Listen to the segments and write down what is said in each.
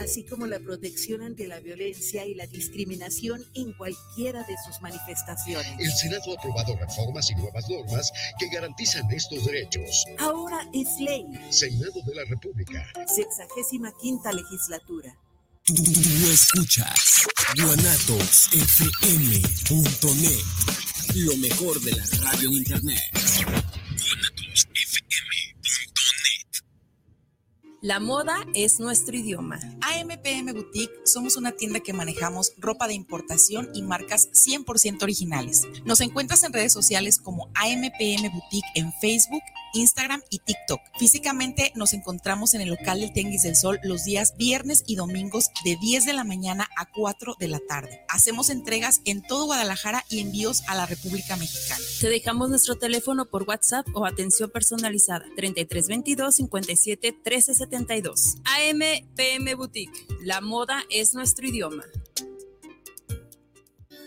así como la protección ante la violencia y la discriminación en cualquiera de sus manifestaciones. El Senado ha aprobado reformas y nuevas normas que garantizan estos derechos. Ahora es ley. Senado de la República. Sexagésima quinta legislatura. Tú, escuchas guanatosfm.net, lo mejor de la radio en internet. La moda es nuestro idioma. AMPM Boutique somos una tienda que manejamos ropa de importación y marcas 100% originales. Nos encuentras en redes sociales como AMPM Boutique en Facebook, Instagram y TikTok. Físicamente nos encontramos en el local del Tenguis del Sol los días viernes y domingos de 10 de la mañana a 4 de la tarde. Hacemos entregas en todo Guadalajara y envíos a la República Mexicana. Te dejamos nuestro teléfono por WhatsApp o atención personalizada 3322 57 1370 AM PM Boutique. La moda es nuestro idioma.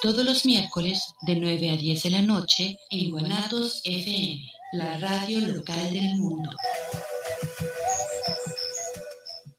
todos los miércoles de 9 a 10 de la noche en Guanatos FM, la radio local del mundo.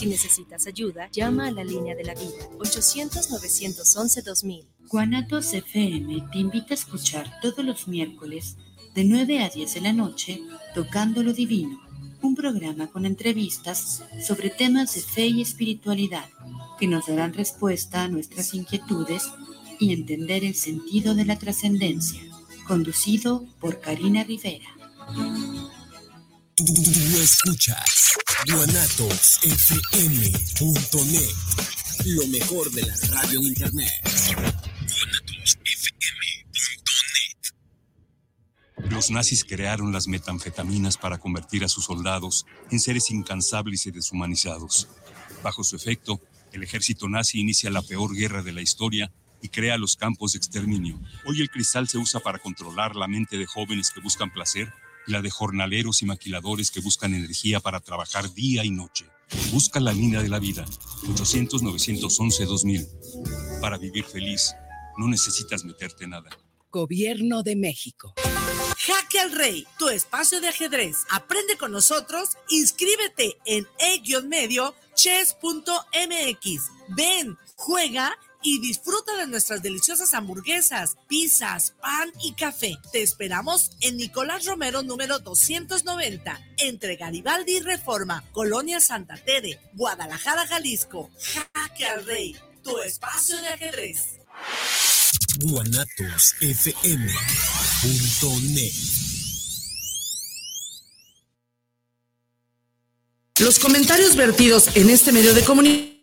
Si necesitas ayuda, llama a la línea de la vida 800-911-2000. Guanatos FM te invita a escuchar todos los miércoles de 9 a 10 de la noche Tocando lo Divino, un programa con entrevistas sobre temas de fe y espiritualidad que nos darán respuesta a nuestras inquietudes y entender el sentido de la trascendencia, conducido por Karina Rivera. Tú, escuchas guanatosfm.net, lo mejor de la radio en internet. Guanatosfm.net. Los nazis crearon las metanfetaminas para convertir a sus soldados en seres incansables y deshumanizados. Bajo su efecto, el ejército nazi inicia la peor guerra de la historia y crea los campos de exterminio. Hoy el cristal se usa para controlar la mente de jóvenes que buscan placer la de jornaleros y maquiladores que buscan energía para trabajar día y noche. Busca la línea de la vida, 800-911-2000. Para vivir feliz, no necesitas meterte nada. Gobierno de México. Jaque al Rey, tu espacio de ajedrez. Aprende con nosotros, inscríbete en e-medio chess.mx. Ven, juega y disfruta de nuestras deliciosas hamburguesas, pizzas, pan y café. Te esperamos en Nicolás Romero número 290, entre Garibaldi y Reforma, Colonia Santa Tere, Guadalajara, Jalisco. Jaque al Rey, tu espacio de ajedrez. guanatosfm.net Los comentarios vertidos en este medio de comunicación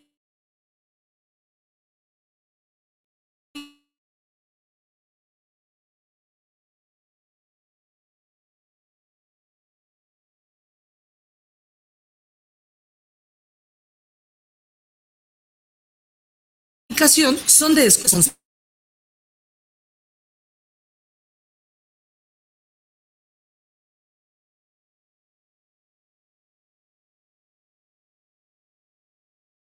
son de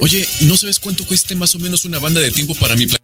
Oye, ¿no sabes cuánto cueste más o menos una banda de tiempo para mi plan?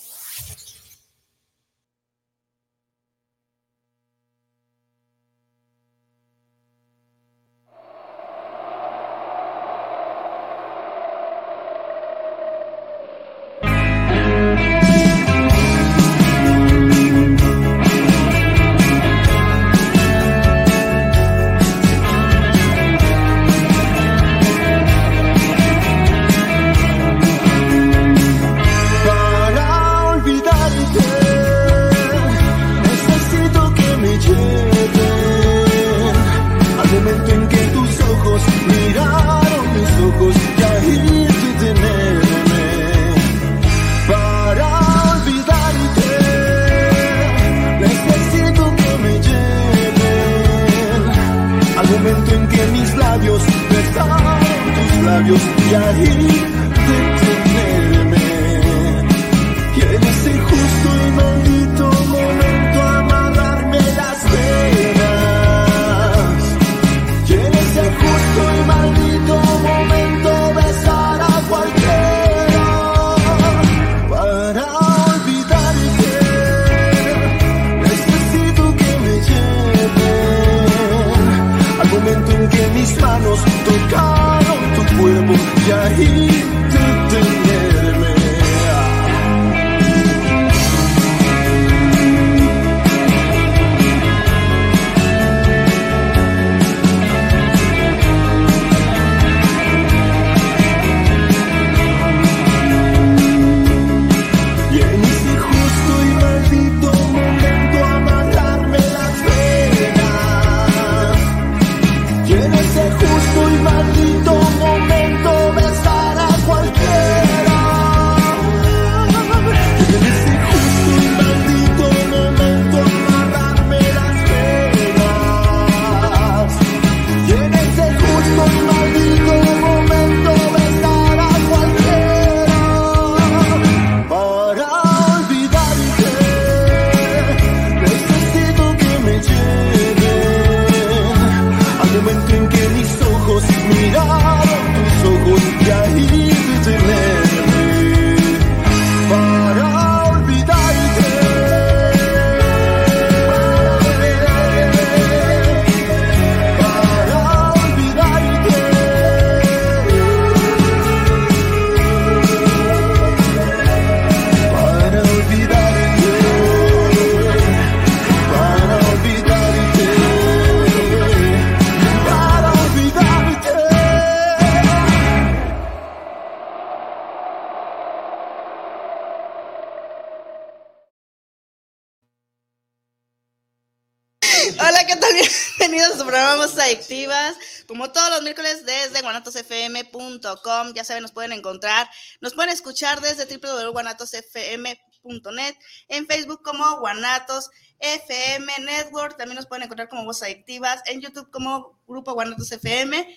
Bienvenidos a su programa Adictivas. Como todos los miércoles desde guanatosfm.com. Ya saben, nos pueden encontrar. Nos pueden escuchar desde www.guanatosfm.net. En Facebook como Guanatos FM Network. También nos pueden encontrar como Voces Adictivas. En YouTube como Grupo Guanatos FM.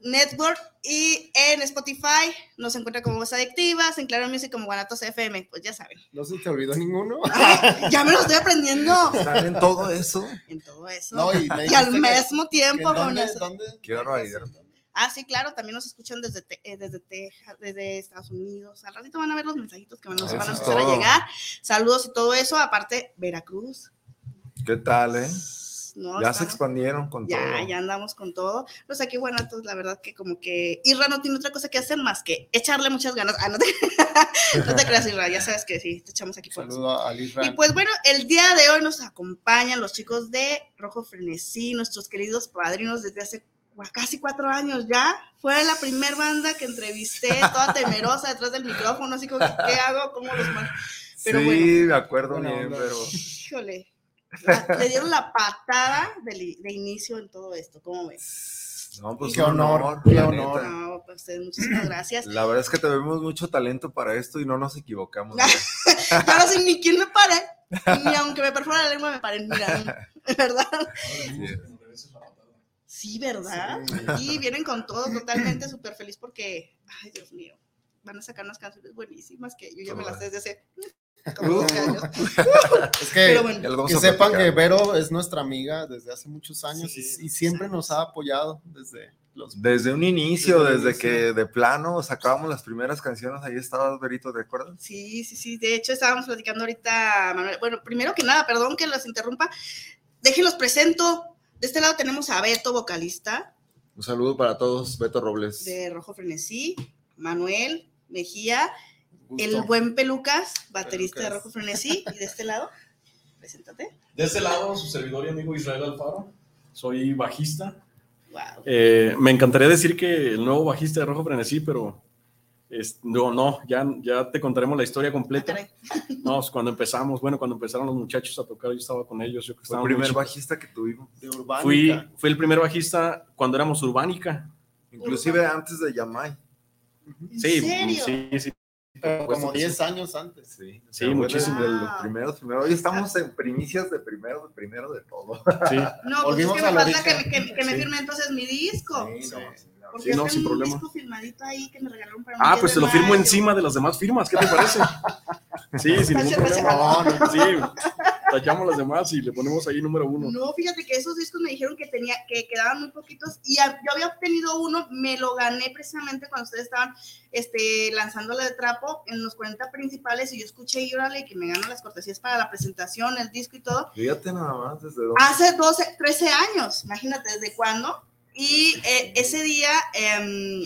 Network y en Spotify nos encuentra como Voz Adictivas, en Claro Music como Guanatos FM, pues ya saben. ¿No se te olvidó ninguno? ya me lo estoy aprendiendo. ¿Están en todo eso? En todo eso. No, y, y al mismo tiempo. ¿En dónde, con eso. dónde? Qué barbaridad. Ah, sí, claro, también nos escuchan desde, te- eh, desde Texas, desde Estados Unidos. Al ratito van a ver los mensajitos que nos Eso van a empezar a llegar. Saludos y todo eso. Aparte, Veracruz. ¿Qué tal, eh? No, ya se expandieron con Ya, todo. ya andamos con todo. Pues aquí, bueno, entonces la verdad que como que Irra no tiene otra cosa que hacer más que echarle muchas ganas. Ah, no te, no te creas, Irra, ya sabes que sí, te echamos aquí por eso. Saludo a Y pues bueno, el día de hoy nos acompañan los chicos de Rojo Frenesí, nuestros queridos padrinos desde hace casi cuatro años ya. Fue la primer banda que entrevisté, toda temerosa detrás del micrófono, así como, ¿qué hago? ¿Cómo los mando? Pero sí, bueno, de acuerdo bien, pero híjole, la- le dieron la patada de, inicio en todo esto, ¿cómo ves? no, pues Qué un honor, qué honor. No, pues ustedes, muchísimas gracias. La verdad es que tenemos mucho talento para esto y no nos equivocamos. No sé ni quién me pare, ni aunque me perfora la lengua me paren, mira, ¿verdad? Sí, ¿verdad? Sí, vienen con todo, totalmente súper feliz porque, ay, Dios mío, van a sacar unas canciones buenísimas que yo ya me las sé desde hace como 12 años. Es que, Pero bueno. Que sepan que Vero es nuestra amiga desde hace muchos años y- Sí, y, siempre nos ha apoyado desde los... Desde un inicio, Desde que de plano sacábamos las primeras canciones, ahí estabas, Berito, ¿te acuerdas? Sí, sí, sí. De hecho, estábamos platicando ahorita, Manuel. Bueno, primero que nada, perdón que los interrumpa. Déjenlos presento. De este lado tenemos a Beto, vocalista Un saludo para todos, Beto Robles. de Rojo Frenesí, Manuel Mejía, Gusto. el buen Pelucas, baterista de. Rojo Frenesí. Y de este lado, preséntate. De este lado, su servidor y amigo Israel Alfaro. Soy bajista. Wow. Eh, me encantaría decir que el nuevo bajista de Rojo Frenesí, pero es- no, no, ya, ya te contaremos la historia completa. No, es cuando empezamos, bueno, cuando empezaron los muchachos a tocar, yo estaba con ellos. Yo que Fue estaba el primer bajista que tuvimos. de Urbánica. Fui, fui el primer bajista cuando éramos Urbánica. Inclusive antes de Yamai. ¿En Sí, serio? sí, sí. Pero como supuesto que 10 sí. años antes. Sí, Sí, muchísimo. De los primeros, primero. Hoy estamos en primicias de primero, de primero de todo. Sí, No, pues es Volvimos que me al falta que, me- que- que me Sí. firme entonces mi disco. Sí, no, Porque Sí, no, sin un problema. disco firmadito ahí que me regalaron para un Ah, 10 pues te lo firmo encima de las demás firmas, ¿qué te parece? Sí, sin ningún problema. No, no, sí, tachamos las demás y le ponemos ahí número uno. No, fíjate que esos discos me dijeron que tenía, que quedaban muy poquitos y a- yo había obtenido uno, me lo gané precisamente cuando ustedes estaban este, lanzándole de trapo en los 40 principales y yo escuché y órale que me gano las cortesías para la presentación, el disco y todo. Fíjate nada más desde dónde. Hace 12, 13 años, imagínate desde cuándo. Y eh, ese día, em,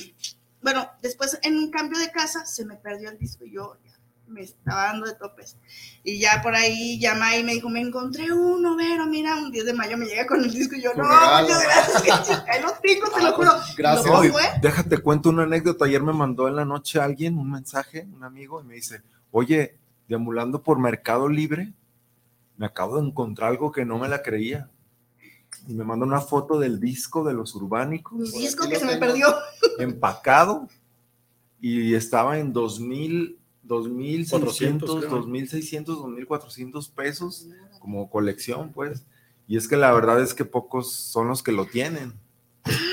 bueno, después en un cambio de casa se me perdió el disco y yo ya me estaba dando de topes. Y ya por ahí llama y me dijo, me encontré uno, Vero, mira, un 10 de mayo me llega con el disco y yo, no, muchas gracias, ahí lo tengo, te lo Ah, pues, juro. gracias. ¿Lo No, y fue? déjate cuento una anécdota. Ayer me mandó en la noche alguien un mensaje, un amigo, y me dice, oye, deambulando por Mercado Libre, me acabo de encontrar algo que no me la creía. Y me mandó una foto del disco de los urbánicos, Mi disco que se me perdió. empacado, y estaba en 2000, 2600, 400, creo. 2600, 2400 pesos como colección, pues. Y es que la verdad es que pocos son los que lo tienen.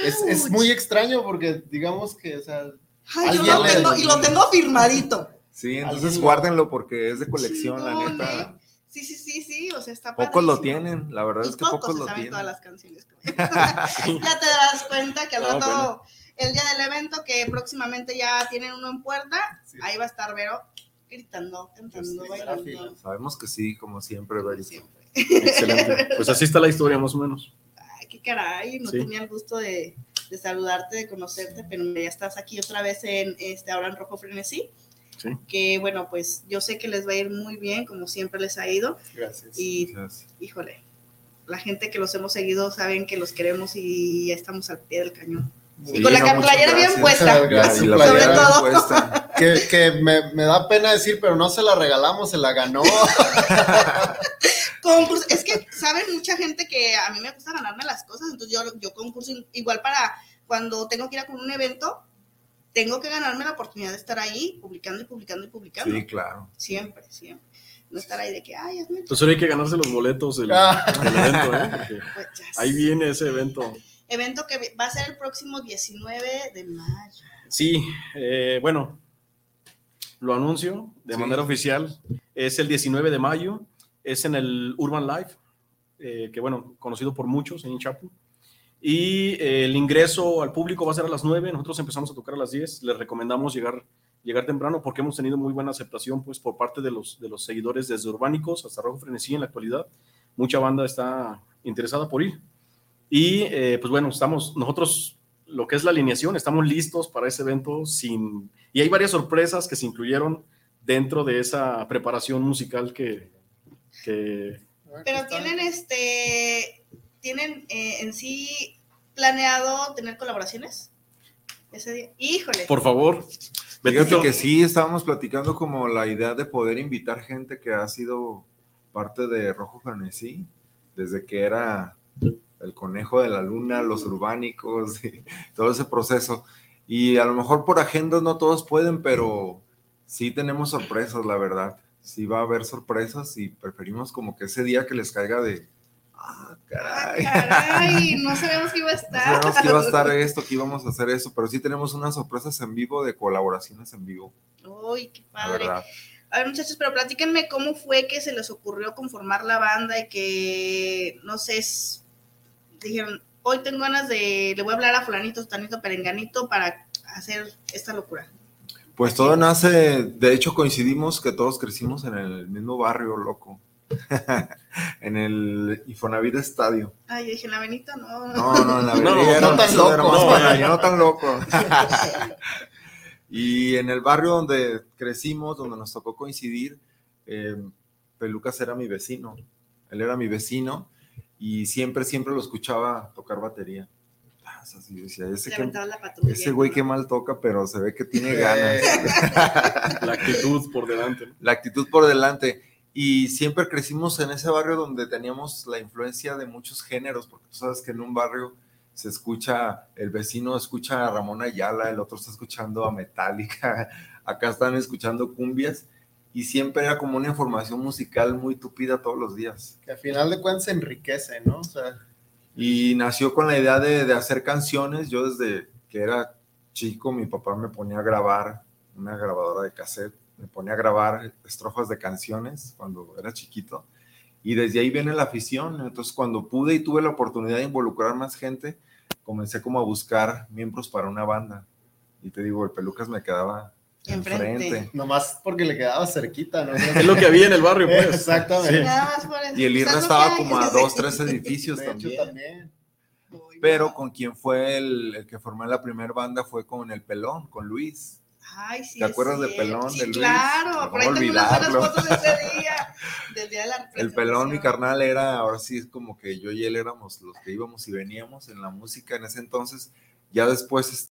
Es, es muy extraño porque digamos que, o sea, Ay, yo Alguien lo tengo, y lo tengo firmadito. Sí, entonces guárdenlo porque es de colección, la neta. Sí, sí, sí, sí, o sea, está Pocos lo padrísimo. tienen, la verdad Y es que pocos lo saben tienen. todas las canciones. ya te das cuenta que al Ah, rato, bueno. el día del evento, que próximamente ya tienen uno en puerta, Sí. ahí va a estar Vero gritando, cantando, Sí, bailando. Sabemos que sí, como siempre, Berito. Siempre. Excelente. Pues así está la historia, más o menos. Ay, qué caray, no Sí. tenía el gusto de, de saludarte, de conocerte, pero ya estás aquí otra vez en este ahora en Rojo Frenesí. Sí. Que bueno, pues yo sé que les va a ir muy bien, como siempre les ha ido. gracias. Y Gracias. híjole, la gente que los hemos seguido saben que los queremos y ya estamos al pie del cañón. Sí, y con la no, playera bien puesta. Gracias, la sobre todo. bien puesta. Que, que me, me da pena decir, pero no se la regalamos, se la ganó. Concurso, es que saben mucha gente que a mí me gusta ganarme las cosas, entonces yo, yo concurso igual para cuando tengo que ir a con un evento, tengo que ganarme la oportunidad de estar ahí publicando y publicando y publicando. Sí, claro. Siempre, siempre. No estar ahí de que, ay, es Entonces hay que ganarse los boletos del, Ah. del evento, ¿eh? Porque Pues ahí viene ese evento. Evento que va a ser el próximo 19 de mayo. Sí, eh, bueno, lo anuncio de Sí. manera oficial. Es el 19 de mayo, es en el Urban Life, eh, que bueno, conocido por muchos en Chapu. Y eh, el ingreso al público va a ser a las 9, nosotros empezamos a tocar a las 10. Les recomendamos llegar, llegar temprano porque hemos tenido muy buena aceptación pues, por parte de los, de los seguidores desde Urbánicos hasta Rojo Frenesí en la actualidad. Mucha banda está interesada por ir. Y eh, pues bueno, estamos nosotros, lo que es la alineación, estamos listos para ese evento sin... Y hay varias sorpresas que se incluyeron dentro de esa preparación musical que... que Pero tienen este, tienen eh, en sí planeado tener colaboraciones ese día. Híjole. por favor, Fíjate que sí, estábamos platicando como la idea de poder invitar gente que ha sido parte de Rojo Frenesí, desde que era el conejo de la luna, los urbánicos, y todo ese proceso. Y a lo mejor por agendas no todos pueden, pero sí tenemos sorpresas, la verdad. Sí va a haber sorpresas y preferimos como que ese día que les caiga de, ah, caray. No sabemos que iba a No estar. sabemos que iba a estar esto, que íbamos a hacer eso, pero sí tenemos unas sorpresas en vivo de colaboraciones en vivo, Uy, qué padre. A ver, muchachos, pero platíquenme cómo fue que se les ocurrió conformar la banda y que, no sé, es- dijeron, hoy tengo ganas de, le voy a hablar a fulanito, tanito, perenganito para hacer esta locura. Pues todo nace, de hecho coincidimos que todos crecimos en el mismo barrio, loco, en el Infonavit Estadio. Ay, yo dije, la Benita, no. No, no, en la No, no era- tan loco, no, eh. allá, no tan loco. y en el barrio donde crecimos, donde nos tocó coincidir, eh, Pelucas era mi vecino. Él era mi vecino y siempre, siempre lo escuchaba tocar batería. Ah, así decía, ese, que- ese güey que mal toca, pero se ve que tiene ganas. la actitud por delante. ¿no? la actitud por delante. Y siempre crecimos en ese barrio donde teníamos la influencia de muchos géneros, porque tú sabes que en un barrio se escucha, el vecino escucha a Ramón Ayala, el otro está escuchando a Metallica, acá están escuchando cumbias, y siempre era como una información musical muy tupida todos los días. Que al final de cuentas se enriquece, ¿no? O sea, Y nació con la idea de, de hacer canciones. Yo desde que era chico, mi papá me ponía a grabar una grabadora de cassette, me ponía a grabar estrofas de canciones cuando era chiquito. Y desde ahí viene la afición. Entonces, cuando pude y tuve la oportunidad de involucrar más gente, comencé como a buscar miembros para una banda. Y te digo, el Pelucas me quedaba Enfrente. enfrente. nomás porque le quedaba cerquita, ¿no? Es lo que había en el barrio, pues. Exactamente. Nada más por eso. Y el lo estaba como a dos, tres edificios De hecho, también. también. Pero con quien fue el, el que formé la primera banda fue con el Pelón, con Luis. Ay, sí. ¿Te acuerdas de. Pelón, Sí, de Luis? claro. Por ahí tengo unas buenas fotos de ese día. Del día de la El Pelón, mi carnal, era, ahora sí es como que yo y él éramos los que íbamos y veníamos en la música en ese entonces. Ya después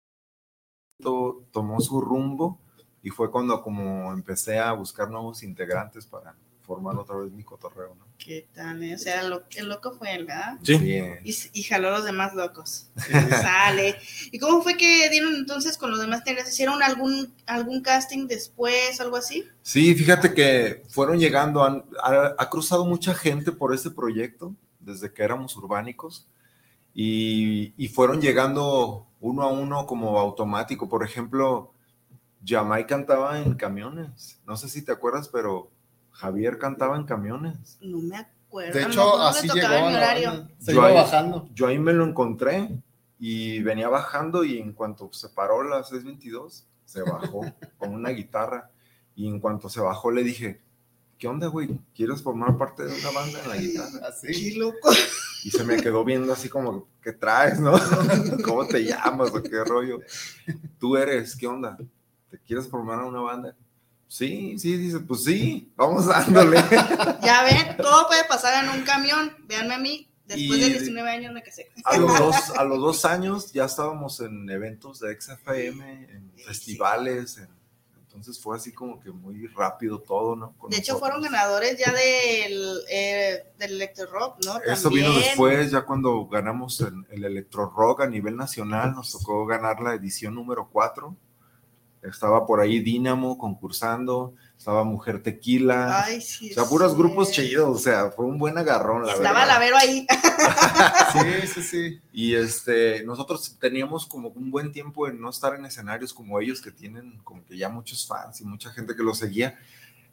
esto tomó su rumbo y fue cuando como empecé a buscar nuevos integrantes para formar otra vez mi cotorreo, ¿no? ¿Qué tal? eh? O sea, lo- el loco fue él, ¿verdad? Sí. Y, y jaló a los demás locos. Sale. ¿Y cómo fue que dieron entonces con los demás integrantes? ¿Hicieron algún, algún casting después, algo así? Sí, fíjate que fueron llegando, han- ha, ha cruzado mucha gente por ese proyecto desde que éramos urbánicos y, y fueron llegando uno a uno como automático. Por ejemplo, Yamai cantaba en camiones. No sé si te acuerdas, pero Javier cantaba en camiones. No me acuerdo. De A hecho, no así llegó. a la. Se Yo iba ahí- bajando. Yo ahí me lo encontré y venía bajando y en cuanto se paró la 622, se bajó con una guitarra y en cuanto se bajó le dije, ¿qué onda, güey? ¿Quieres formar parte de una banda en la guitarra? Así. Qué loco. Y se me quedó viendo así como, ¿qué traes, no? ¿Cómo te llamas o qué rollo? Tú eres, ¿qué onda? ¿Te quieres formar una banda? Sí, sí, dice, pues sí, vamos dándole. Ya ven, todo puede pasar en un camión. Véanme a mí. Después Y- de 19 años me casé. A los, dos, a los dos años ya estábamos en eventos de XFM, en festivales. en- Entonces fue así como que muy rápido todo, ¿no? Con De hecho, nosotros. fueron ganadores ya del, eh, del Electro Rock, ¿no? Eso También. vino después, ya cuando ganamos el, el Electro Rock a nivel nacional, nos tocó ganar la edición número 4. Estaba por ahí Dínamo concursando, estaba Mujer Tequila. Ay, sí. o sea, puros grupos chidos, o sea, fue un buen agarrón, la Estaba verdad. la Vero ahí. Sí, sí, sí. Y este, nosotros teníamos como un buen tiempo en no estar en escenarios como ellos, que tienen como que ya muchos fans y mucha gente que los seguía.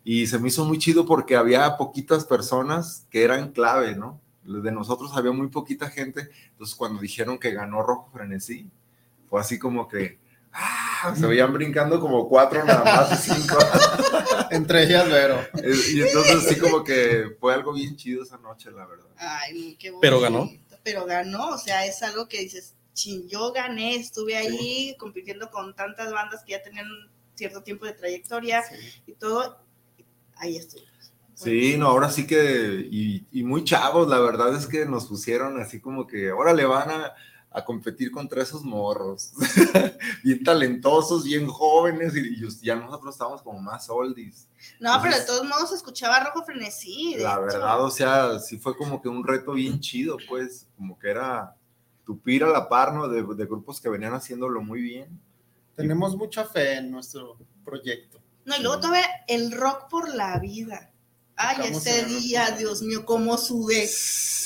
Y se me hizo muy chido porque había poquitas personas que eran clave, ¿no? De nosotros había muy poquita gente. Entonces, cuando dijeron que ganó Rojo Frenesí, fue así como que ¡ah! se veían brincando como cuatro nada más y cinco. Entre ellas, Vero. Eh, Y entonces, sí, como que fue algo bien chido esa noche, la verdad. Ay, qué bonito. Pero ganó. Pero ganó, o sea, es algo que dices, chin, yo gané, estuve ahí compitiendo con tantas bandas que ya tenían cierto tiempo de trayectoria y todo, ahí estuve. Sí, no, ahora sí que, y, y muy chavos, la verdad es que nos pusieron así como que ahora le van a, a competir contra esos morros, bien talentosos, bien jóvenes, y, y ya nosotros estábamos como más oldies. No, pero de Entonces, todos modos se escuchaba Rojo Frenesí. de La hecho. verdad, o sea, sí fue como que un reto bien chido, pues, como que era tupir a la par, ¿no? De, de grupos que venían haciéndolo muy bien. Tenemos mucha fe en nuestro proyecto. No, y luego todavía el rock por la vida. Ay, ese día, Dios mío, cómo sudé.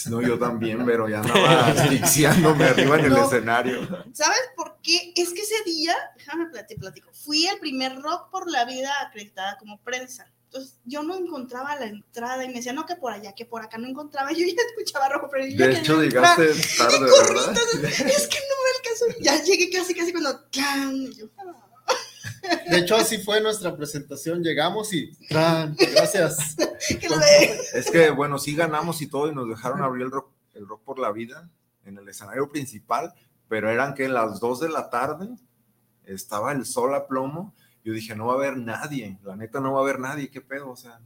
No, yo también, pero ya andaba asfixiándome arriba en el No. escenario. ¿Sabes por qué? Es que ese día, déjame plati- platico, fui el primer rock por la vida acreditada como prensa. Entonces yo no encontraba la entrada y me decía, no, que por allá, que por acá no encontraba. Yo ya escuchaba rojo, pero yo De hecho, llegaste tarde, Y corrí, ¿verdad? entonces, es que no me alcanzó. Ya llegué casi, casi cuando. ¡clan! Y yo, "Ah". De hecho, así fue nuestra presentación. Llegamos y ¡tran! gracias. Es que, bueno, sí ganamos y todo, y nos dejaron abrir el rock, el rock por la vida en el escenario principal, pero eran que las 2 de la tarde estaba el sol a plomo. Yo dije, no va a haber nadie, la neta no va a haber nadie, qué pedo, o sea.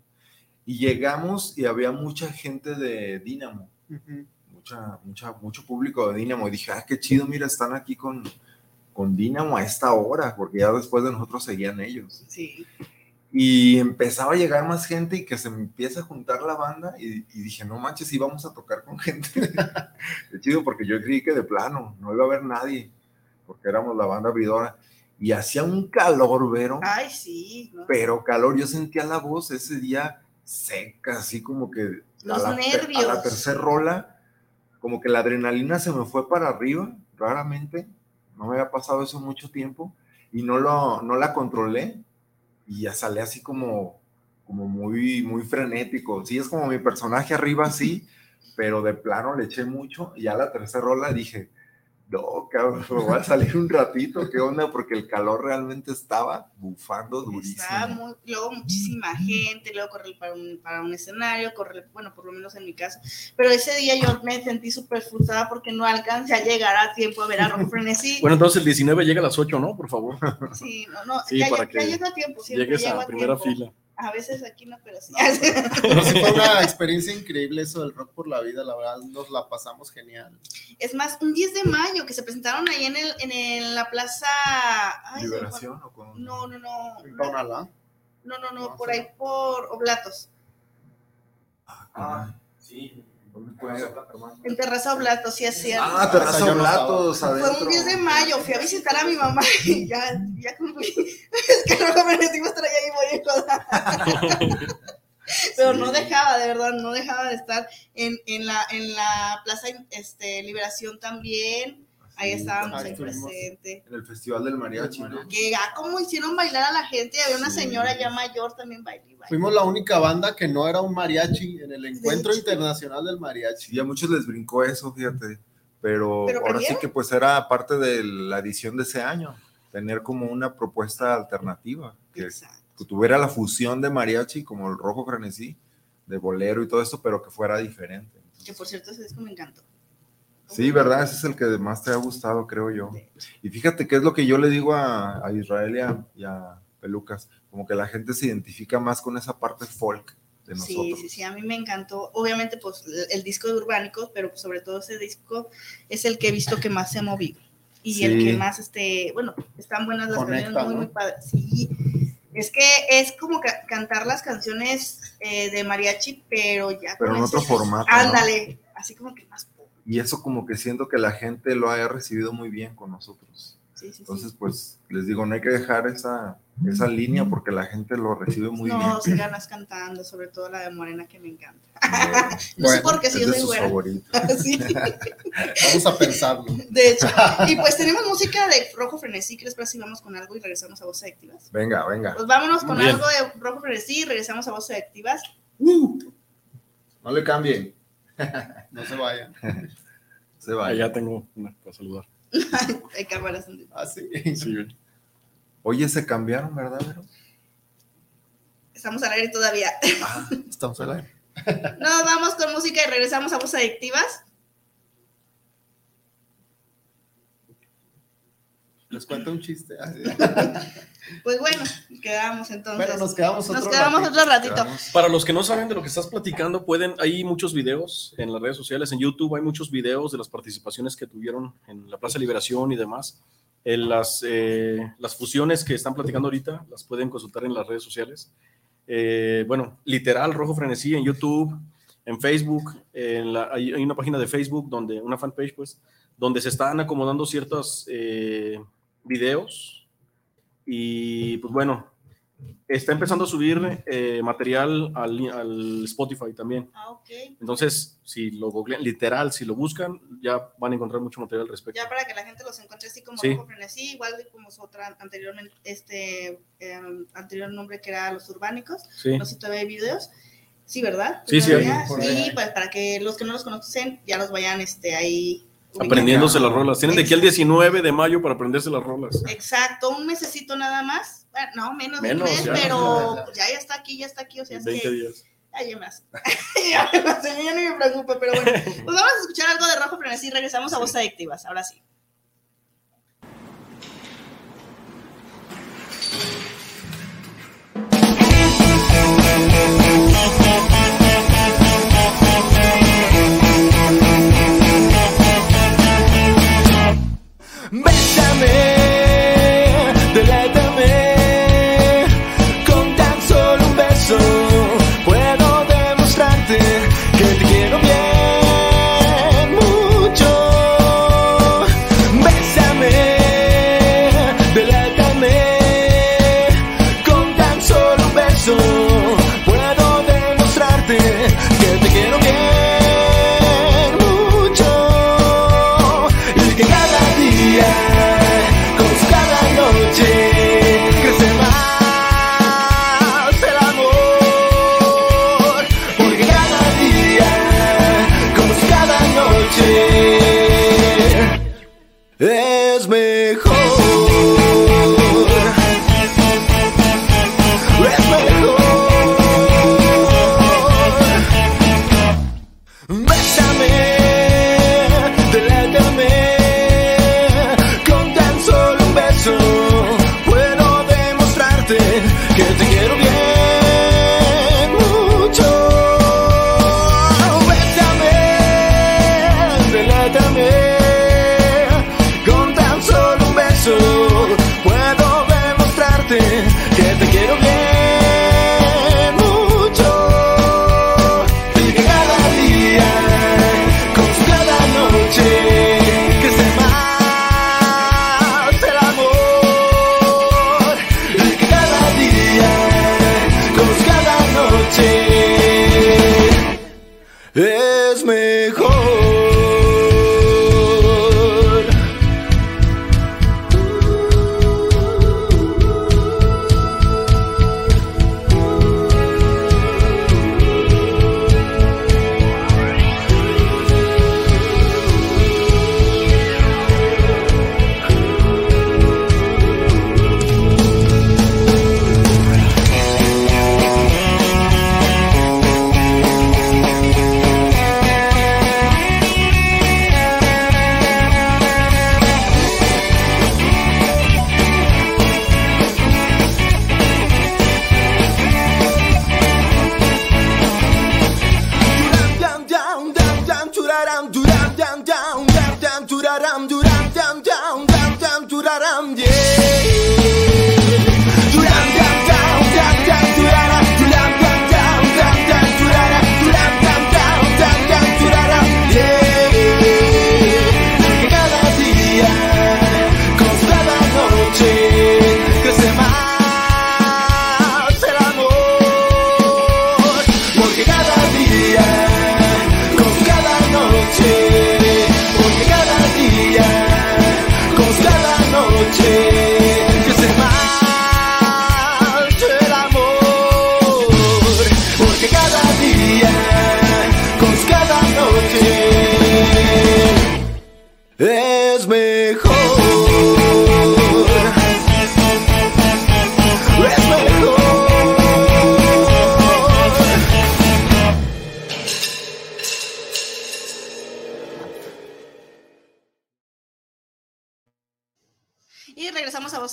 Y llegamos y había mucha gente de Dínamo, mucha, mucha, mucho público de Dínamo. Y dije, ah, qué chido, mira, están aquí con, con Dínamo a esta hora, porque ya después de nosotros seguían ellos Sí. y empezaba a llegar más gente y que se me empieza a juntar la banda y, y dije, no manches, sí vamos a tocar con gente. Qué chido, porque yo creí que de plano no iba a haber nadie, porque éramos la banda abridora. Y hacía un calor, Vero, Ay, sí. ¿no? pero calor. Yo sentía la voz ese día seca, así como que Los a, la, nervios. a la tercera rola, como que la adrenalina se me fue para arriba, raramente. No me había pasado eso mucho tiempo y no, lo, no la controlé y ya salí así como, como muy, muy frenético. Sí, es como mi personaje arriba así, pero de plano le eché mucho y ya la tercera rola dije, no, cabrón, me voy a salir un ratito, ¿qué onda? Porque el calor realmente estaba bufando durísimo. Estaba muy, luego muchísima gente, luego correr para un, para un escenario, correr, bueno, por lo menos en mi caso. Pero ese día yo me sentí súper frustrada porque no alcancé a llegar a tiempo a ver a Rock Frenesí. Bueno, entonces el 19 llega a las 8, ¿no? Por favor. Sí, no, no, Sí, ya, para ya- que ya llego a tiempo, siempre llegues a a primera tiempo. fila. A veces aquí no, pero sí. Pero sí fue una experiencia increíble eso del rock por la vida. La verdad, nos la pasamos genial. Es más, un 10 de mayo que se presentaron ahí en, el, en el- la plaza. ay. ¿Liberación o con- No, no, no. ¿En Tonalá? No, no, no, por ahí por Oblatos. Ah, sí. ¿Dónde fue? En Terraza Oblatos, sí es cierto. Ah, Terraza Oblatos, Fue adentro. un 10 de mayo, fui a visitar a mi mamá y ya, ya cumplí. Es que no me metí estar allá y voy a Pero no dejaba, de verdad, no dejaba de estar en, en, la, en la Plaza este, Liberación también. Ahí estábamos ahí presentes. En el Festival del Mariachi, ¿no? Que ya como hicieron bailar a la gente, había una Sí. señora ya mayor también bailando. Fuimos la única banda que no era un mariachi en el Encuentro Internacional del Mariachi. Y a muchos les brincó eso, fíjate. Pero, ¿Pero ahora sí que pues era parte de la edición de ese año, tener como una propuesta alternativa, que, que tuviera la fusión de mariachi como el rojo frenesí, de bolero y todo esto, pero que fuera diferente. Que por cierto, ese disco me encantó. Sí, ¿verdad? Ese es el que más te ha gustado, creo yo. Y fíjate que es lo que yo le digo a, a Israel y a, y a Pelucas, como que la gente se identifica más con esa parte folk de Sí, nosotros. sí, sí, a mí me encantó. Obviamente, pues el- disco de Urbánicos, pero sobre todo ese disco es el que he visto que más se ha movido. Y el Sí. que más, este, bueno, están buenas las Conecta, canciones, muy, ¿no? muy padres. Sí, Es que es como ca- cantar las canciones eh, de mariachi, pero ya Pero con en ese- otro formato, ¿no? Ándale, así como que más. Y eso como que siento que la gente lo haya recibido muy bien con nosotros. Sí, sí, Entonces, pues les digo, no hay que dejar esa, esa línea porque la gente lo recibe muy no, bien. se ganas cantando, sobre todo la de Morena que me encanta. no sé por qué, si es yo soy. Sí. Vamos a pensarlo. De hecho. Y pues tenemos música de Rojo Frenesí. ¿Qué les parece si vamos con algo y regresamos a Voces Adictivas? Venga, venga. Pues vámonos con algo de Rojo Frenesí y regresamos a Voces Adictivas. No le cambien. No se vayan. Se vaya. Allá tengo una para saludar. Hay cámaras. Ah, sí. Sí. Oye, se cambiaron, ¿verdad, Vero? Estamos al aire todavía. Estamos al aire. No, vamos con música y regresamos a Voces Adictivas. Les cuento un chiste. Pues bueno, quedamos entonces. Bueno, nos quedamos Nos otro quedamos ratito. otro ratito. Para los que no saben de lo que estás platicando, pueden, hay muchos videos en las redes sociales, en YouTube hay muchos videos de las participaciones que tuvieron en la Plaza Liberación y demás. En las, eh, las fusiones que están platicando ahorita las pueden consultar en las redes sociales. Eh, bueno, literal, Rojo Frenesí en YouTube, en Facebook, en la- hay, hay una página de Facebook, donde, una fanpage, pues, donde se están acomodando ciertos eh, videos. Y pues bueno, está empezando a subir eh, material al, al Spotify también. Ah, ok. Entonces, si lo googlean, literal, si lo buscan, ya van a encontrar mucho material al respecto. Ya para que la gente los encuentre así como Sí. Frenesí, igual como su otra anteriormente, este eh, anterior nombre que era Los Urbánicos. Sí. No sé si todavía hay videos. Sí, ¿verdad? Sí, sí, ahí Y pues para que los que no los conocen ya los vayan este, ahí. Aprendiéndose las rolas. Tienen de aquí al 19 de mayo para aprenderse las rolas. Exacto, un mesecito nada más. Bueno, no, menos, de un Menos, mes, ya. pero pues, ya, ya está aquí, ya está aquí. O sea, es 20 que, días. Ya hace. ya hace, ya no me preocupa, pero bueno. Pues vamos a escuchar algo de Rojo Frenesí y regresamos a Voces Adictivas. Ahora sí.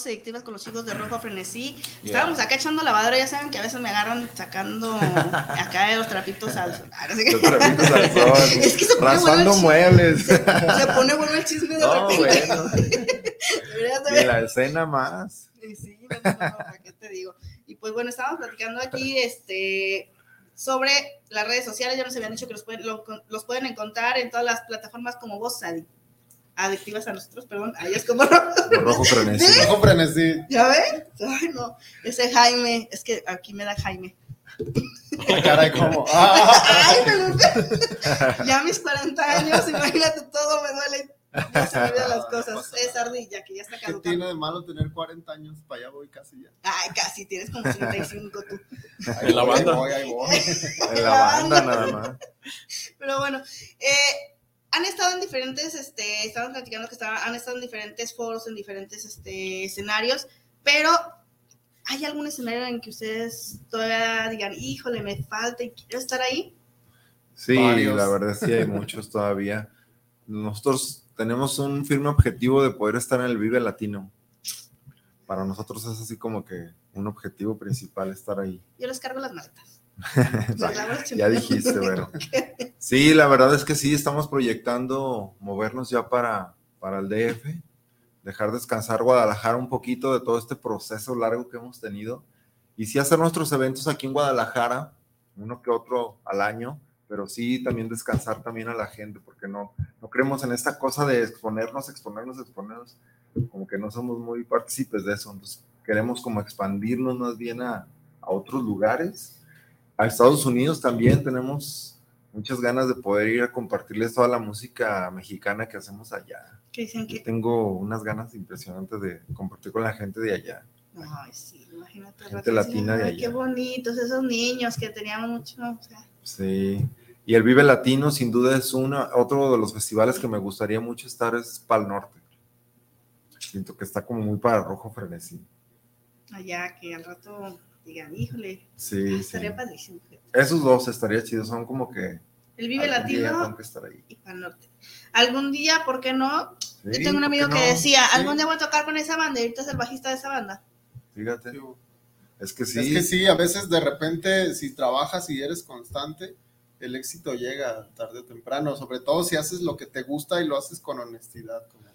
Adictivas con los chicos de Rojo Frenesí. Estábamos acá echando lavadora, ya saben que a veces me agarran sacando acá de los trapitos al ah. Los trapitos al sol, Es que se pone bueno el muebles. Se pone bueno el chisme de No, repente. bueno. Y la escena más. Sí, sí, no, no, no, ¿para qué te digo? Y pues bueno, estábamos platicando aquí este, sobre las redes sociales. Ya nos habían dicho que los pueden, lo- los pueden encontrar en todas las plataformas como Voz Adi- Adictivas a nosotros, perdón. A ellos como Rojo frenesí. ¿Sí? Rojo frenesí. ¿Ya ven? Ay, no. Ese Jaime, es que aquí me da Jaime. Caray, ¿cómo? Ah. Ay, me Ya mis 40 años, imagínate, todo me duele. Ya se me olvidan las cosas. Es ardilla, que ya está ¿Qué caducando. tiene de malo tener 40 años? Para allá voy casi ya. Ay, casi, tienes como 35 tú. Ahí En la banda. Ahí voy, ahí voy. En la banda nada más. Pero bueno, eh, han estado en diferentes, este, estaban platicando que estaban, han estado en diferentes foros, en diferentes este, escenarios, pero ¿hay algún escenario en que ustedes todavía digan, híjole, me falta y quiero estar ahí? Sí, Varios. la verdad sí hay muchos todavía. Nosotros tenemos un firme objetivo de poder estar en el Vive Latino. Para nosotros es así como que un objetivo principal estar ahí. Yo les cargo las maletas. ya dijiste, pero sí, la verdad es que sí, estamos proyectando movernos ya para, para el DF, dejar descansar Guadalajara un poquito de todo este proceso largo que hemos tenido y sí hacer nuestros eventos aquí en Guadalajara, uno que otro al año, pero sí también descansar también a la gente, porque no, no creemos en esta cosa de exponernos, exponernos, exponernos, como que no somos muy partícipes de eso, entonces queremos como expandirnos más bien a, a otros lugares. A Estados Unidos también tenemos muchas ganas de poder ir a compartirles toda la música mexicana que hacemos allá. Que dicen que... tengo unas ganas impresionantes de compartir con la gente de allá. Ay, sí, imagínate. Gente latina de ay, allá. Qué bonitos esos niños que teníamos mucho. o sea, Sí. Y el Vive Latino, sin duda, es una, otro de los festivales que me gustaría mucho estar, es Pal Norte. Siento que está como muy para rojo frenesí. allá que al rato digan, híjole, Sí, sí. estaría padrísimo. Esos dos estaría chidos, son como que. El Vive Latino tengo que estar ahí. y Pan Norte. Algún día, ¿por qué no? Yo Sí, tengo un ¿por qué amigo que no? decía, Sí. algún día voy a tocar con esa banda y ahorita es el bajista de esa banda. Fíjate. Es que sí. Es que sí, a veces de repente, si trabajas y eres constante, el éxito llega tarde o temprano, sobre todo si haces lo que te gusta y lo haces con honestidad. Como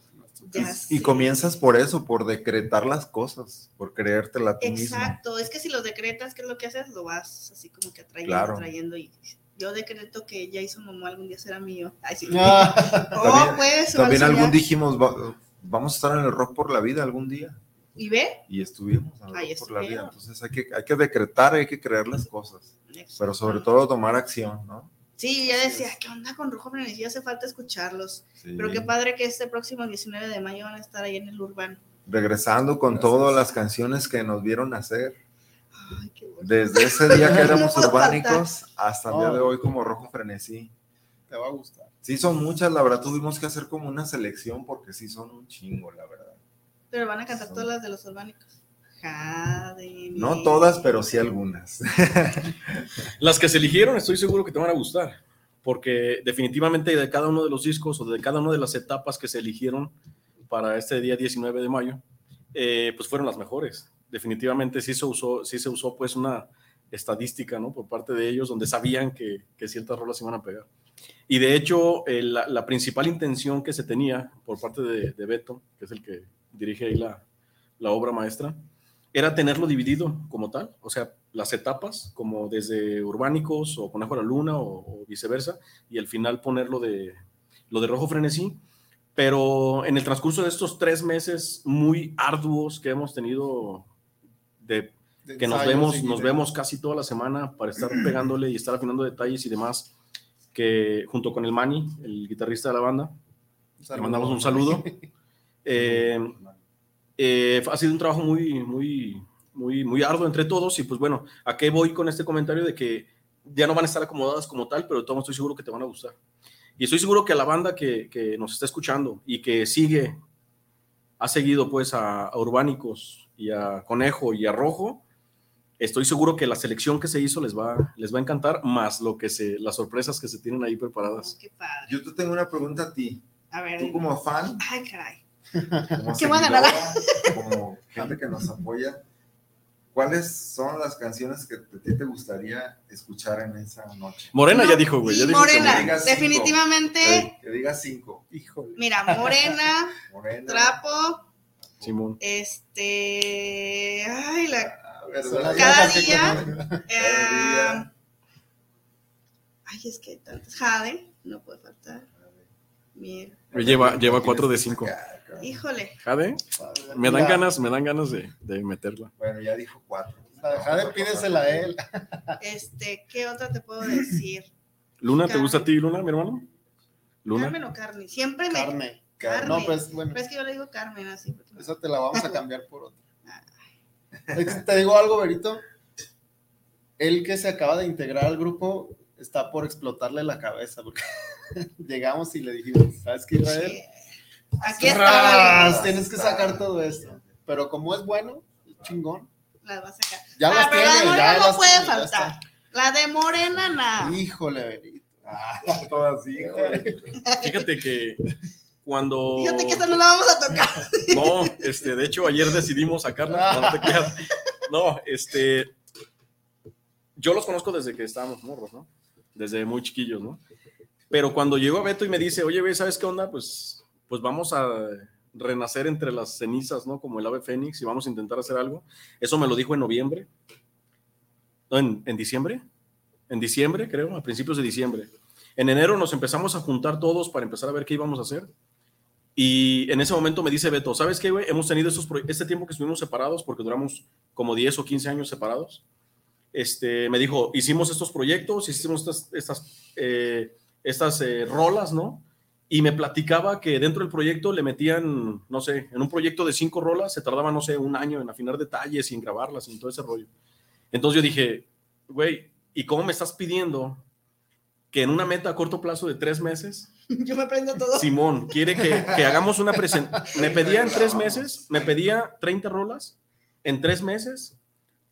Y comienzas por eso, por decretar las cosas, por creértela mismo. Exacto, es que si lo decretas, ¿qué es lo que haces? Lo vas así como que atrayendo, Claro. atrayendo y yo decreto que ya hizo mamá algún día será mío. Ay, sí. Ah. oh, También, pues, también al algún dijimos, "Va- vamos a estar en el rock por la vida algún día. ¿Y ve? Y estuvimos en el rock por la vida. Entonces hay que, hay que decretar, hay que creer las cosas. Pero sobre todo tomar acción, ¿no? Sí, ya decía, ¿qué onda con Rojo Frenesí? Hace falta escucharlos. Sí. Pero qué padre que este próximo 19 de mayo van a estar ahí en el Urbano. Regresando con todas las canciones que nos vieron hacer. Desde ese día que éramos urbánicos hasta el día de hoy como Rojo Frenesí. Te va a gustar. Sí, son muchas, la verdad tuvimos que hacer como una selección porque sí son un chingo, la verdad. Pero van a cantar todas las de los urbánicos. No todas, pero sí algunas. Las que se eligieron estoy seguro que te van a gustar, porque definitivamente de cada uno de los discos o de cada una de las etapas que se eligieron para este día 19 de mayo, eh, pues fueron las mejores. Definitivamente sí se usó, sí se usó pues una estadística, ¿no? Por parte de ellos, donde sabían que, que ciertas rolas iban a pegar. Y de hecho, eh, la, la principal intención que se tenía por parte de, de Beto, que es el que dirige ahí la, la obra maestra, era tenerlo dividido como tal, o sea, las etapas, como desde Urbánicos o Conejo a la Luna o, o viceversa, y al final ponerlo de, lo de Rojo Frenesí. Pero en el transcurso de estos tres meses muy arduos que hemos tenido, de, De que nos vemos, nos vemos casi toda la semana para estar pegándole y estar afinando detalles y demás, que junto con el Manny, el guitarrista de la banda, le mandamos un saludo. Eh, eh, ha sido un trabajo muy, muy, muy, muy arduo entre todos y pues bueno, ¿a qué voy con este comentario de que ya no van a estar acomodadas como tal, pero de todo estoy seguro que te van a gustar. Y estoy seguro que a la banda que, que nos está escuchando y que sigue, ha seguido pues a, a Urbánicos y a Conejo y a Rojo, estoy seguro que la selección que se hizo les va, les va a encantar, más lo que se, las sorpresas que se tienen ahí preparadas. Qué padre. Yo te tengo una pregunta a ti. A ver. Tú como fan, Ay, caray. Como como gente que nos apoya, ¿cuáles son las canciones que a ti te gustaría escuchar en esa noche? Morena ya dijo, güey. ya dijo que Morena, Que digas cinco. definitivamente. Eh, Que diga cinco. Híjole. Mira, Morena, Morena. Trapo, Simón. este. Ay, la. ver, Son las Cada día. eh, ay, es que hay tantas. Jade, no puede faltar. Mira. Lleva, lleva 4 de 5. Híjole. Jade, me dan ganas, me dan ganas de, de meterla. Bueno, ya dijo cuatro. La de Jade, pídesela a él. Este, ¿qué otra te puedo decir? Luna, ¿te gusta a ti, Luna, mi hermano? Luna. Carmen o Carmen. Siempre me. Carmen. Carmen. No, pues bueno, Pero es que yo le digo Carmen así. porque- esa te la vamos a cambiar por otra. Te digo algo, Berito. Él que se acaba de integrar al grupo está por explotarle la cabeza porque llegamos y le dijimos, ¿sabes qué, Israel? Aquí está. Tienes que sacar todo esto. Pero como es bueno, chingón. Las va a sacar. Ya ah, las pero la de Morena ya no las puede faltar. La de Morena, nada. Híjole, Berito. Ah, todas sí, güey. Fíjate que cuando. Fíjate que esta no la vamos a tocar. No, este, de hecho, ayer decidimos sacarla. Te. No, este. Yo los conozco desde que estábamos morros, ¿no? Desde muy chiquillos, ¿no? Pero cuando llegó a Beto y me dice, oye, güey, ¿sabes qué onda? Pues, pues vamos a renacer entre las cenizas, ¿no? Como el ave fénix y vamos a intentar hacer algo. Eso me lo dijo en noviembre. No, en, en diciembre. En diciembre, creo, a principios de diciembre. En enero nos empezamos a juntar todos para empezar a ver qué íbamos a hacer. Y en ese momento me dice Beto, ¿sabes qué, güey? Hemos tenido esos este tiempo que estuvimos separados, porque duramos como 10 o 15 años separados. Este, me dijo, hicimos estos proyectos, hicimos estas, estas, eh, estas eh, rolas, ¿no? Y me platicaba que dentro del proyecto le metían, no sé, en un proyecto de cinco rolas se tardaba, no sé, un año en afinar detalles y en grabarlas y en todo ese rollo. Entonces yo dije, güey, ¿y cómo me estás pidiendo que en una meta a corto plazo de tres meses Yo me prendo todo. Simón quiere que, que hagamos una presentación. Me pedía en tres meses, me pedía 30 rolas en tres meses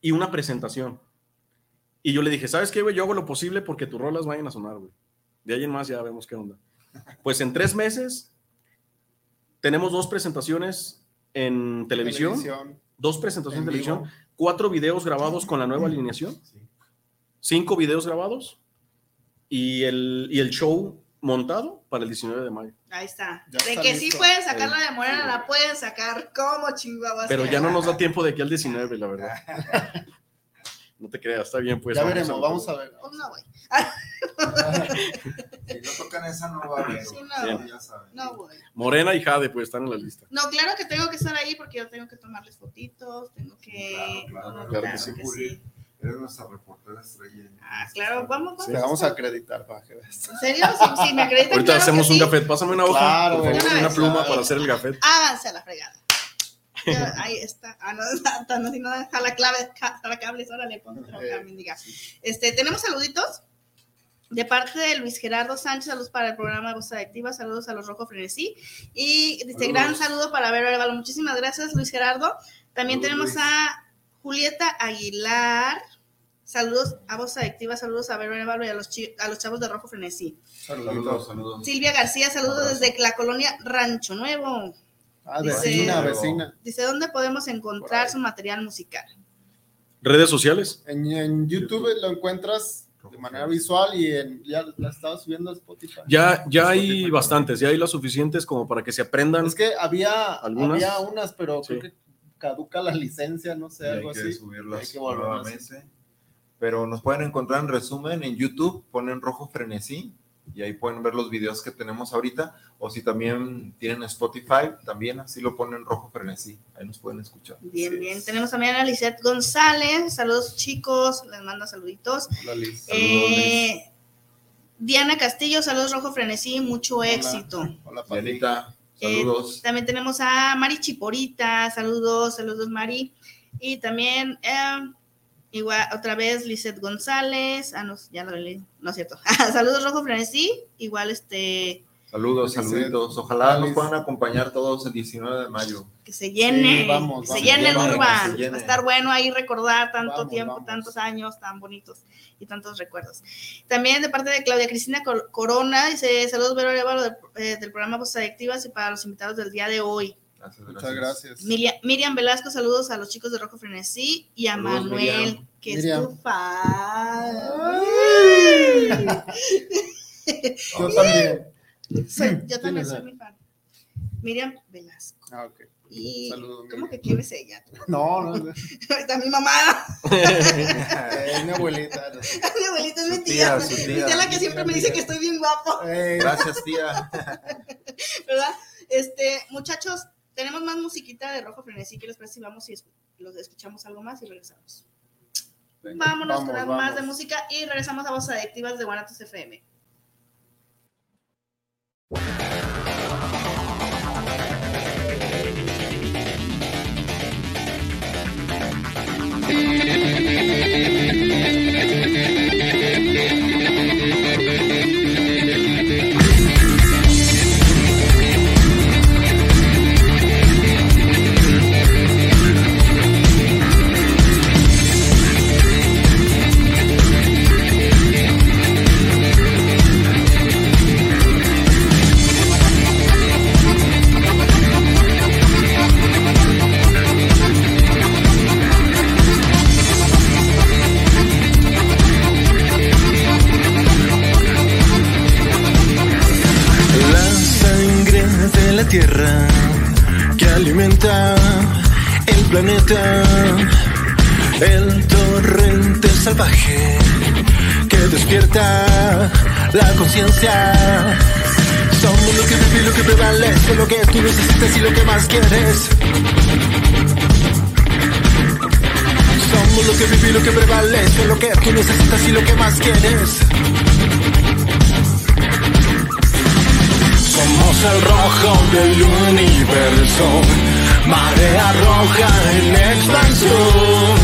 y una presentación. Y yo le dije, ¿sabes qué, güey? Yo hago lo posible porque tus rolas vayan a sonar, güey. De ahí en más ya vemos qué onda. Pues en tres meses tenemos dos presentaciones en televisión, Televisión. dos presentaciones en vivo. televisión, cuatro videos grabados con la nueva alineación, cinco videos grabados y el, y el show montado para el 19 de mayo. Ahí está. Ya de está que sí listo. pueden sacar Sí. la de Morena, la pueden sacar. ¿Cómo chingados? Pero ya no nos da tiempo de aquí al 19, la verdad. No te creas, está bien, pues. ya veremos, vamos a ver. Pues no voy. Si no tocan esa, no va a haber. Sí, no. Ya saben. no voy. Morena y Jade, pues están en la lista. No, claro que tengo que estar ahí porque yo tengo que tomarles fotitos, tengo que... Claro, no, claro que sí. sí. Eres nuestra reportera estrella. Ah, claro, vamos, vamos. Te vamos a acreditar para que veas. ¿En serio? Si, si me acreditan, Ahorita claro hacemos que un sí. gafet. Pásame una hoja, Claro, por favor, una vez. pluma para hacer el gafet. Háganse a la fregada. Ya, ahí está. Ah, no, no, no, si no, jala clave, ja- jala cables, órale, ponte trabajar, mendiga. Este, tenemos saluditos de parte de Luis Gerardo Sánchez, saludos para el programa Voz Adictiva, saludos a los Rojo Frenesí. Y dice, Saludos. gran saludo para Vero Arevalo. Muchísimas gracias, Luis Gerardo. También Saludos, tenemos Luis. a Julieta Aguilar. Saludos a Voz Adictiva, saludos a Vero Arevalo y a los, a los chavos de Rojo Frenesí. Saludos, saludos. Silvia García, saludos desde la colonia Rancho Nuevo. Ah, Dice- vecina, vecina. Dice, ¿dónde podemos encontrar su material musical? Redes sociales. En, en YouTube lo encuentras de manera visual y en, ya la estaba subiendo a Spotify. Ya, ya hay bastantes, ya hay las suficientes como para que se aprendan. Es que había, ¿Algunas? había unas, pero creo que caduca la licencia, no sé, Y hay algo que así. subirlas Hay que nuevamente. Pero nos pueden encontrar en resumen en YouTube, ponen rojo frenesí y ahí pueden ver los videos que tenemos ahorita. O si también tienen Spotify, también así lo ponen rojo frenesí. Ahí nos pueden escuchar. Bien, bien. Tenemos también a Lisette González. Saludos, chicos. Les mando saluditos. Hola, Liz. Eh, Diana Castillo, saludos, Rojo Frenesí. Mucho éxito. Hola, Pati. Dianita, Eh, saludos. también tenemos a Mari Chiporita. Saludos, saludos, Mari. Y también eh, Igual, otra vez, Lizeth González. Ah, no, ya lo leí. No es cierto. Saludos, Rojo Frenesí. Igual, este. Saludos, Gracias. saluditos. Ojalá nos puedan acompañar todos el 19 de mayo. Que se llene. Sí, vamos, que se vamos, llene el vamos, Urban. que se llene. Va a estar bueno ahí recordar tanto Vamos, tiempo, vamos. tantos años tan bonitos y tantos recuerdos. También de parte de Claudia Cristina Cor- Corona, dice: Saludos, Vero del, eh, del programa Voces Adictivas y para los invitados del día de hoy. Gracias, Muchas gracias. Miriam, Miriam Velasco, saludos a los chicos de Rojo Frenesí y a Saludos, Manuel, Miriam. que Miriam. es tu fan. Yo también. Soy- yo ¿Quién también soy mi fan. Miriam Velasco. Ah, ok. Y Saludos, ¿Cómo que quién es ella? No, no, no. Está mi mamá. Es mi abuelita. no. mi abuelita es mi Su tía. tía, su Mi tía. tía la que siempre me dice que estoy bien guapo, Ey, Gracias, tía. ¿verdad? Este, muchachos, tenemos más musiquita de Rojo Frenesí. ¿Qué les parece si vamos y los escuchamos algo más y regresamos? Venga. Vámonos Vamos, con más de música y regresamos a Voces Adictivas de Guanatos FM. Tierra que alimenta el planeta. El torrente salvaje que despierta la conciencia. Somos lo que vive lo que prevalece, lo que tú necesitas y lo que más quieres. Somos lo que vive lo que prevalece, lo que tú necesitas y lo que más quieres. Somos el rojo del universo, marea roja en expansión,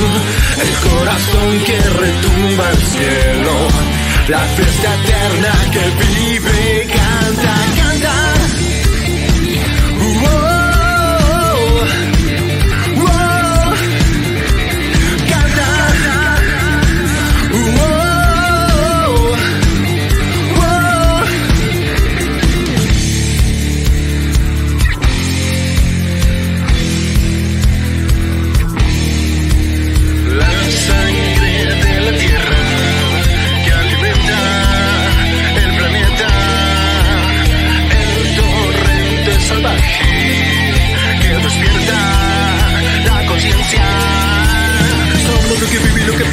el corazón que retumba el cielo, la fiesta eterna que vive y canta,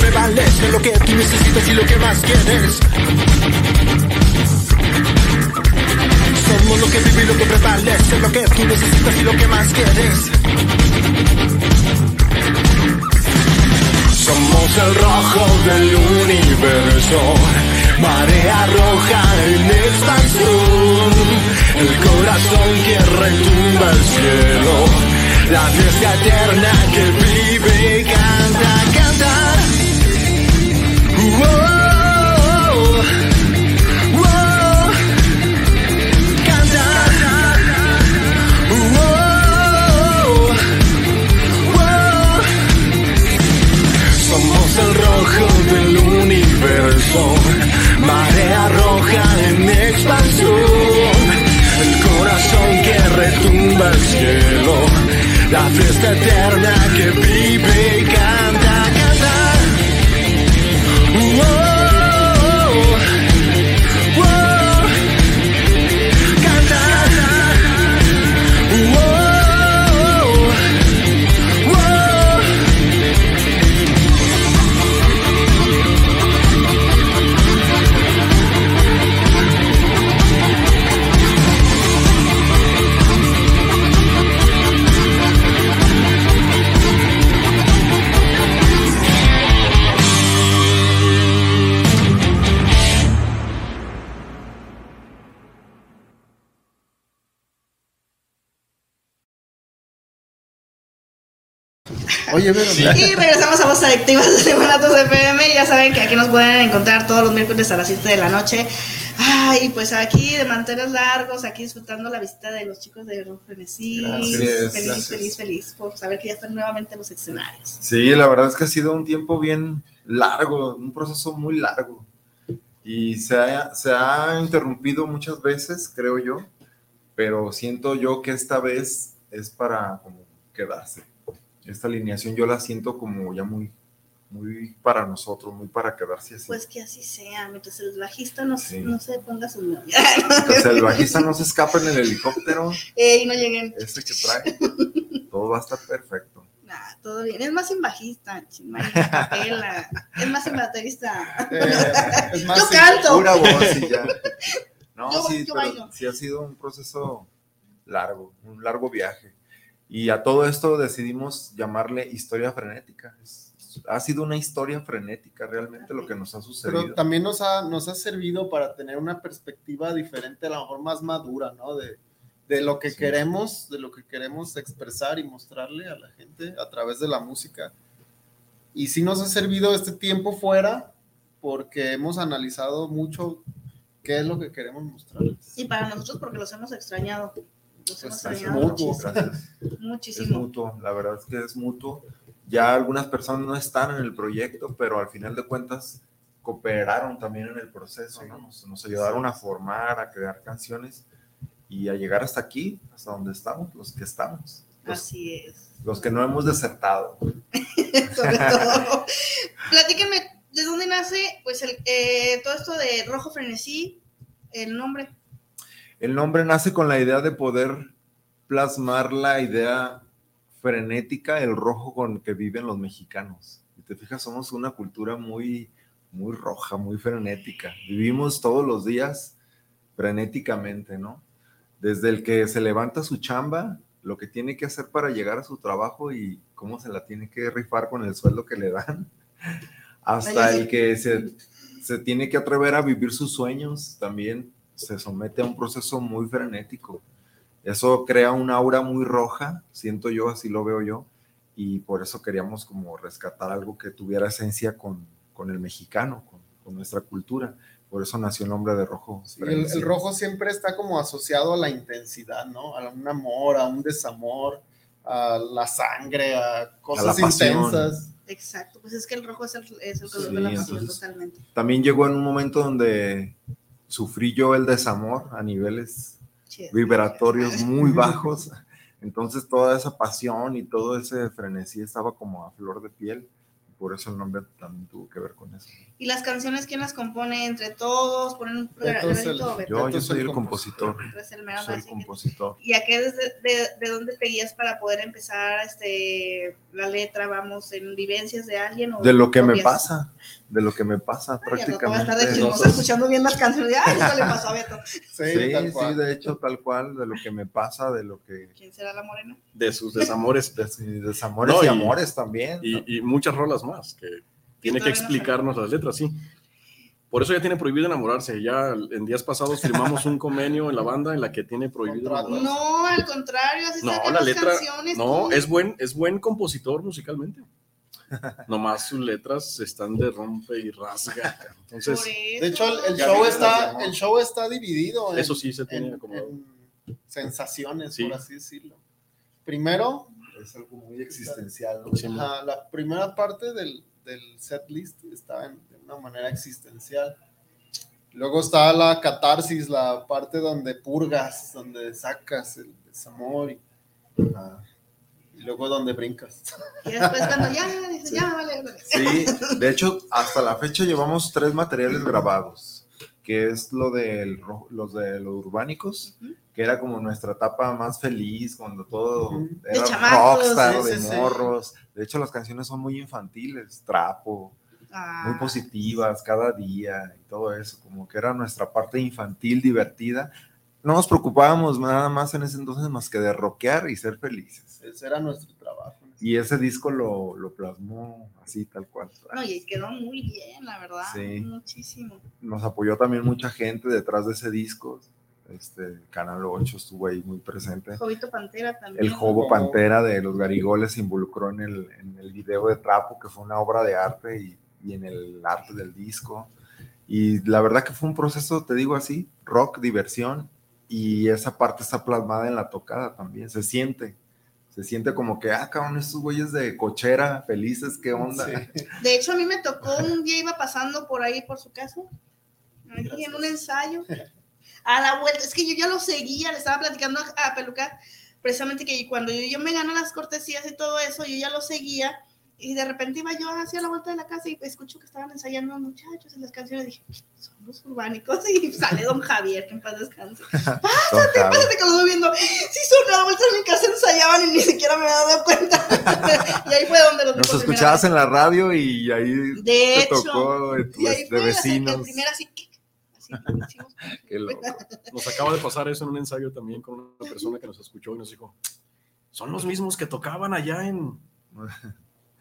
lo que prevalece, lo que tú necesitas y lo que más quieres. Somos lo que vive y lo que prevalece, lo que tú necesitas y lo que más quieres. Somos el rojo del universo, marea roja en expansión, el corazón que retumba el cielo, la fiesta eterna que vive Wow, Oye, pero Y regresamos a Voz Adictivas de Guanatos FM. Ya saben que aquí nos pueden encontrar todos los miércoles a las 7 de la noche. Ay, pues aquí de mantener largos, aquí disfrutando la visita de los chicos de Rojo Frenesí. Feliz, gracias. feliz, feliz por saber que ya están nuevamente en los escenarios. Sí, la verdad es que ha sido un tiempo bien largo, un proceso muy largo. Y se ha, se ha interrumpido muchas veces, creo yo, pero siento yo que esta vez es para como quedarse. Esta alineación yo la siento como ya muy, muy para nosotros, muy para quedarse así. Pues que así sea, mientras el bajista no, Sí. no se ponga su novia. Mientras el bajista no se escapa en el helicóptero, Ey, no lleguen. este que trae, todo va a estar perfecto. Nah, todo bien. Es más sin bajista, capela. Es más sin baterista. es más Yo sin canto. pura voz y ya. No, Yo- sí, yo pero bailo. sí ha sido un proceso largo, un largo viaje. Y a todo esto decidimos llamarle historia frenética. Es- ha sido una historia frenética realmente lo que nos ha sucedido. Pero también nos ha, nos ha servido para tener una perspectiva diferente, a lo mejor más madura, ¿no? De, de lo que queremos, de lo que queremos expresar y mostrarle a la gente a través de la música. Y sí nos ha servido este tiempo fuera porque hemos analizado mucho qué es lo que queremos mostrarles. Y para nosotros, porque los hemos extrañado. Hemos es mutuo, muchísimo. gracias. Es Muchísimo. mutuo, la verdad es que es mutuo. Ya algunas personas no están en el proyecto, pero al final de cuentas cooperaron también en el proceso, ¿no? Nos, nos ayudaron a formar, a crear canciones y a llegar hasta aquí, hasta donde estamos, los que estamos, los, Así es. los que no hemos desertado. Sobre todo. Platíquenme, ¿de dónde nace pues el, eh, todo esto de Rojo Frenesí? El nombre. El nombre nace con la idea de poder plasmar la idea frenética, el rojo con que viven los mexicanos. Y te fijas, somos una cultura muy, muy roja, muy frenética. Vivimos todos los días frenéticamente, ¿no? Desde el que se levanta su chamba, lo que tiene que hacer para llegar a su trabajo y cómo se la tiene que rifar con el sueldo que le dan, hasta el que se, se tiene que atrever a vivir sus sueños, también se somete a un proceso muy frenético. Eso crea una aura muy roja, siento yo, así lo veo yo, y por eso queríamos como rescatar algo que tuviera esencia con, con el mexicano, con, con nuestra cultura. Por eso nació el nombre de Rojo. Sí, el, el rojo siempre está como asociado a la intensidad, ¿no? A un amor, a un desamor, a la sangre, a cosas intensas. Exacto, pues es que el rojo es el, es el color Sí, de la pasión entonces- totalmente. También llegó en un momento donde sufrí yo el desamor a niveles vibratorios muy bajos. Entonces toda esa pasión y todo ese frenesí estaba como a flor de piel. Por eso el nombre también tuvo que ver con eso. ¿Y las canciones quién las compone? ¿Entre todos? ¿Ponen un Beto es el- granito? Beto? yo, yo soy el compositor. El mero Soy el que- compositor. ¿Y a qué desde, de, de dónde te guías para poder empezar este, la letra? ¿Vamos en vivencias de alguien? O De lo que me pasa, de lo que me pasa Ay, estar prácticamente. de chismosa escuchando bien las canciones. Ay, eso le pasó a Beto. Sí, sí, de hecho, tal cual, de lo que me pasa, de lo que... ¿Quién será la morena? de sus desamores. De sus desamores No, y amores también. Y, y muchas rolas más que tiene que no explicarnos las letras, sí. Por eso ya tiene prohibido enamorarse. Ya en días pasados firmamos un convenio en la banda en la que tiene prohibido enamorarse. No, al contrario, así No, la las letra. canciones. No, tú. es buen, es buen compositor musicalmente. Nomás sus letras están de rompe y rasga. Entonces, De hecho, el, show está, el show está dividido. en- Eso sí se tiene en- acomodado. en sensaciones, Sí. por así decirlo. Primero, es algo muy existencial. ¿no? Ajá, la primera parte del, del set list está en- de una manera existencial. Luego está la catarsis, la parte donde purgas, donde sacas el desamor y, ajá, y luego donde brincas. Y después cuando ya, dices, ya, vale, vale. Sí, de hecho, hasta la fecha llevamos tres materiales grabados, que es lo de los de los urbánicos, que era como nuestra etapa más feliz, cuando todo era chamacos, rockstar, sí, de sí, sí. morros. De hecho, las canciones son muy infantiles, trapo, Ah, muy positivas cada día y todo eso, como que era nuestra parte infantil, divertida. No nos preocupábamos nada más en ese entonces más que de rockear y ser felices. Ese era nuestro trabajo. Y ese disco lo, lo plasmó así, tal cual. No, y quedó muy bien, la verdad. Sí. Muchísimo. Nos apoyó también mucha gente detrás de ese disco. este, Canal 8 estuvo ahí muy presente. Jovito Pantera también. El Jobo Pantera de los Garigoles se involucró en el, en el video de Trapo, que fue una obra de arte y, y en el arte del disco. Y la verdad que fue un proceso, te digo así, rock, diversión, y esa parte está plasmada en la tocada también, se siente. Se siente como que, ah, cabrón, estos güeyes de cochera, felices, qué onda. De hecho, a mí me tocó un día, iba pasando por ahí por su casa, aquí en un ensayo, a la vuelta, es que yo ya lo seguía, le estaba platicando a, a Peluca, precisamente que cuando yo, yo me gano las cortesías y todo eso, yo ya lo seguía, y de repente iba yo hacia la vuelta de la casa y escucho que estaban ensayando los muchachos en las canciones, dije, son los urbánicos, y sale don Javier, que en paz descanse. Pásate, pásate que lo estoy viendo. Sí, son a la vuelta de mi casa ensayaban y ni siquiera me había dado cuenta. y ahí fue donde los Nos escuchabas en la radio y ahí De te hecho, tocó de, y ahí de fue la, vecinos. la primera así, así, hicimos- Qué loco. Nos acaba de pasar eso en un ensayo también con una persona que nos escuchó y nos dijo, son los mismos que tocaban allá en...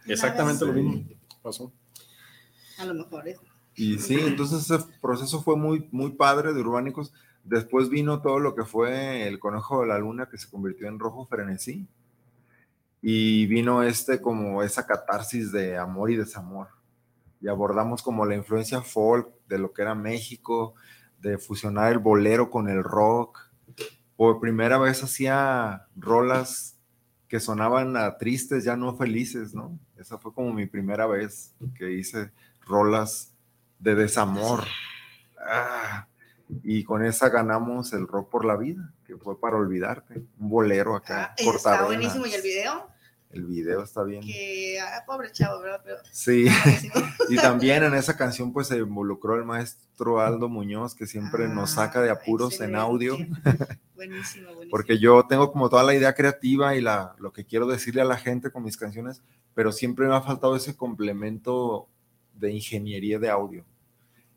Exactamente lo mismo pasó. A lo mejor es. Y sí, entonces ese proceso fue muy, muy padre de Urbánicos. Después vino todo lo que fue el Conejo de la Luna, que se convirtió en Rojo Frenesí. Y vino este como esa catarsis de amor y desamor. Y abordamos como la influencia folk de lo que era México, de fusionar el bolero con el rock. Por primera vez hacía rolas que sonaban a tristes, ya no felices, ¿no? Esa fue como mi primera vez que hice rolas de desamor. Ah, y con esa ganamos el rock por la vida, que fue para olvidarte. Un bolero acá, Ah, Está buenísimo. Y el video, El video está bien. que, ah, pobre chavo, ¿verdad? Pero, Sí, y también en esa canción pues se involucró el maestro Aldo Muñoz, que siempre nos saca de apuros en audio, buenísimo, buenísimo. porque yo tengo como toda la idea creativa y la, lo que quiero decirle a la gente con mis canciones, pero siempre me ha faltado ese complemento de ingeniería de audio.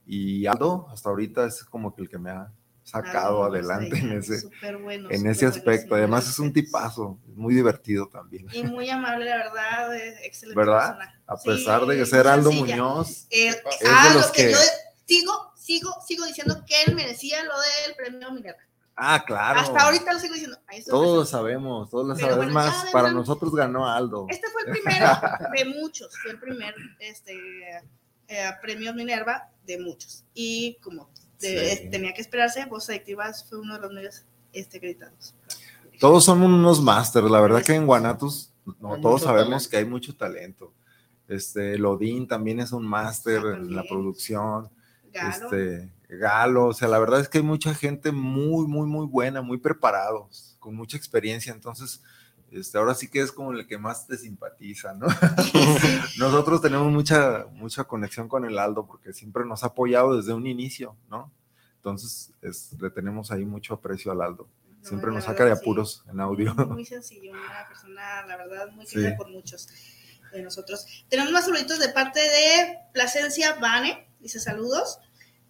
Y Aldo hasta ahorita es como que el que me ha sacado Ah, adelante pues, en ese, bueno, en ese aspecto. Además es un tipazo, muy divertido también. Y muy amable, la verdad, es excelente ¿Verdad? persona. A Sí, pesar de que ser Aldo sencilla. Muñoz, Eh, es ah, de lo los que, que... yo sigo, sigo, sigo diciendo que él merecía lo del premio Minerva. Ah, claro. Hasta ahorita lo sigo diciendo. Todos lo sabemos, todos lo sabemos. bueno, más, para nosotros ganó Aldo. Este fue el primero de muchos, fue el primer este, eh, premio Minerva de muchos. Y como de- Sí. tenía que esperarse, Voz Adictivas fue uno de los medios este, acreditados. Todos son unos másters. La verdad que en Guanatos no, todos sabemos talento. que hay mucho talento. Este, Lodín también es un máster en la producción. Galo. Este, Galo, o sea, la verdad es que hay mucha gente muy, muy, muy buena, muy preparados, con mucha experiencia. Entonces, este, ahora sí que es como el que más te simpatiza, ¿no? Nosotros tenemos mucha, mucha conexión con el Aldo porque siempre nos ha apoyado desde un inicio, ¿no? Entonces, es- le tenemos ahí mucho aprecio al Aldo. Siempre nos verdad saca de sí. apuros en audio. Muy sencillo, una persona, la verdad, muy Sí. querida por muchos de nosotros. Tenemos más saluditos de parte de Plasencia Vane, dice saludos.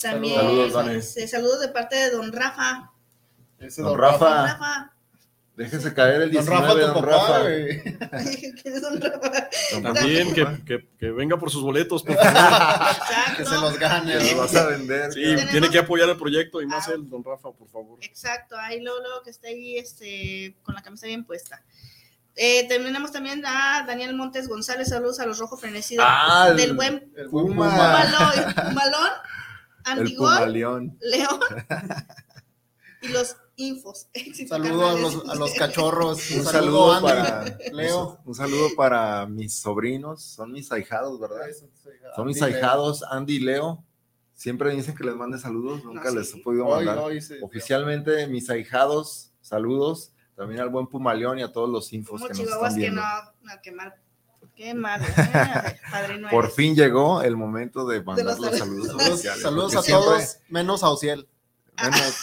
También Saludos, Vane. dice, saludos de parte de don Rafa. Don don Rafa. Don Rafa. Déjese caer el Don 19, Rafa, tu don Rafa. También que, que- que venga por sus boletos, por favor. Que se los gane. Los vas a vender. Sí, Tenemos- tiene que apoyar el proyecto y más el don Rafa, por favor. Exacto, ahí luego que está ahí este, con la camisa bien puesta. Eh, tenemos también a Daniel Montes González, saludos a los rojos frenecidos Ah, el- del buen el Puma. Puma. El. León y los infos. Saludo a los, a los cachorros. Un saludo Andy, para Leo. Un saludo para mis sobrinos, son mis ahijados, ¿verdad? Son mis Andy Leo. ahijados, Andy y Leo. Siempre dicen que les mande saludos, nunca sí. les he podido mandar. hoy sí. Oficialmente, mis ahijados, saludos. También al buen Pumaleón y a todos los infos Como que nos están que viendo. no, no, qué mal. Qué mal. eh, Por fin llegó el momento de mandar los los saludos. Saludos, a siempre- todos, menos a Ociel. menos-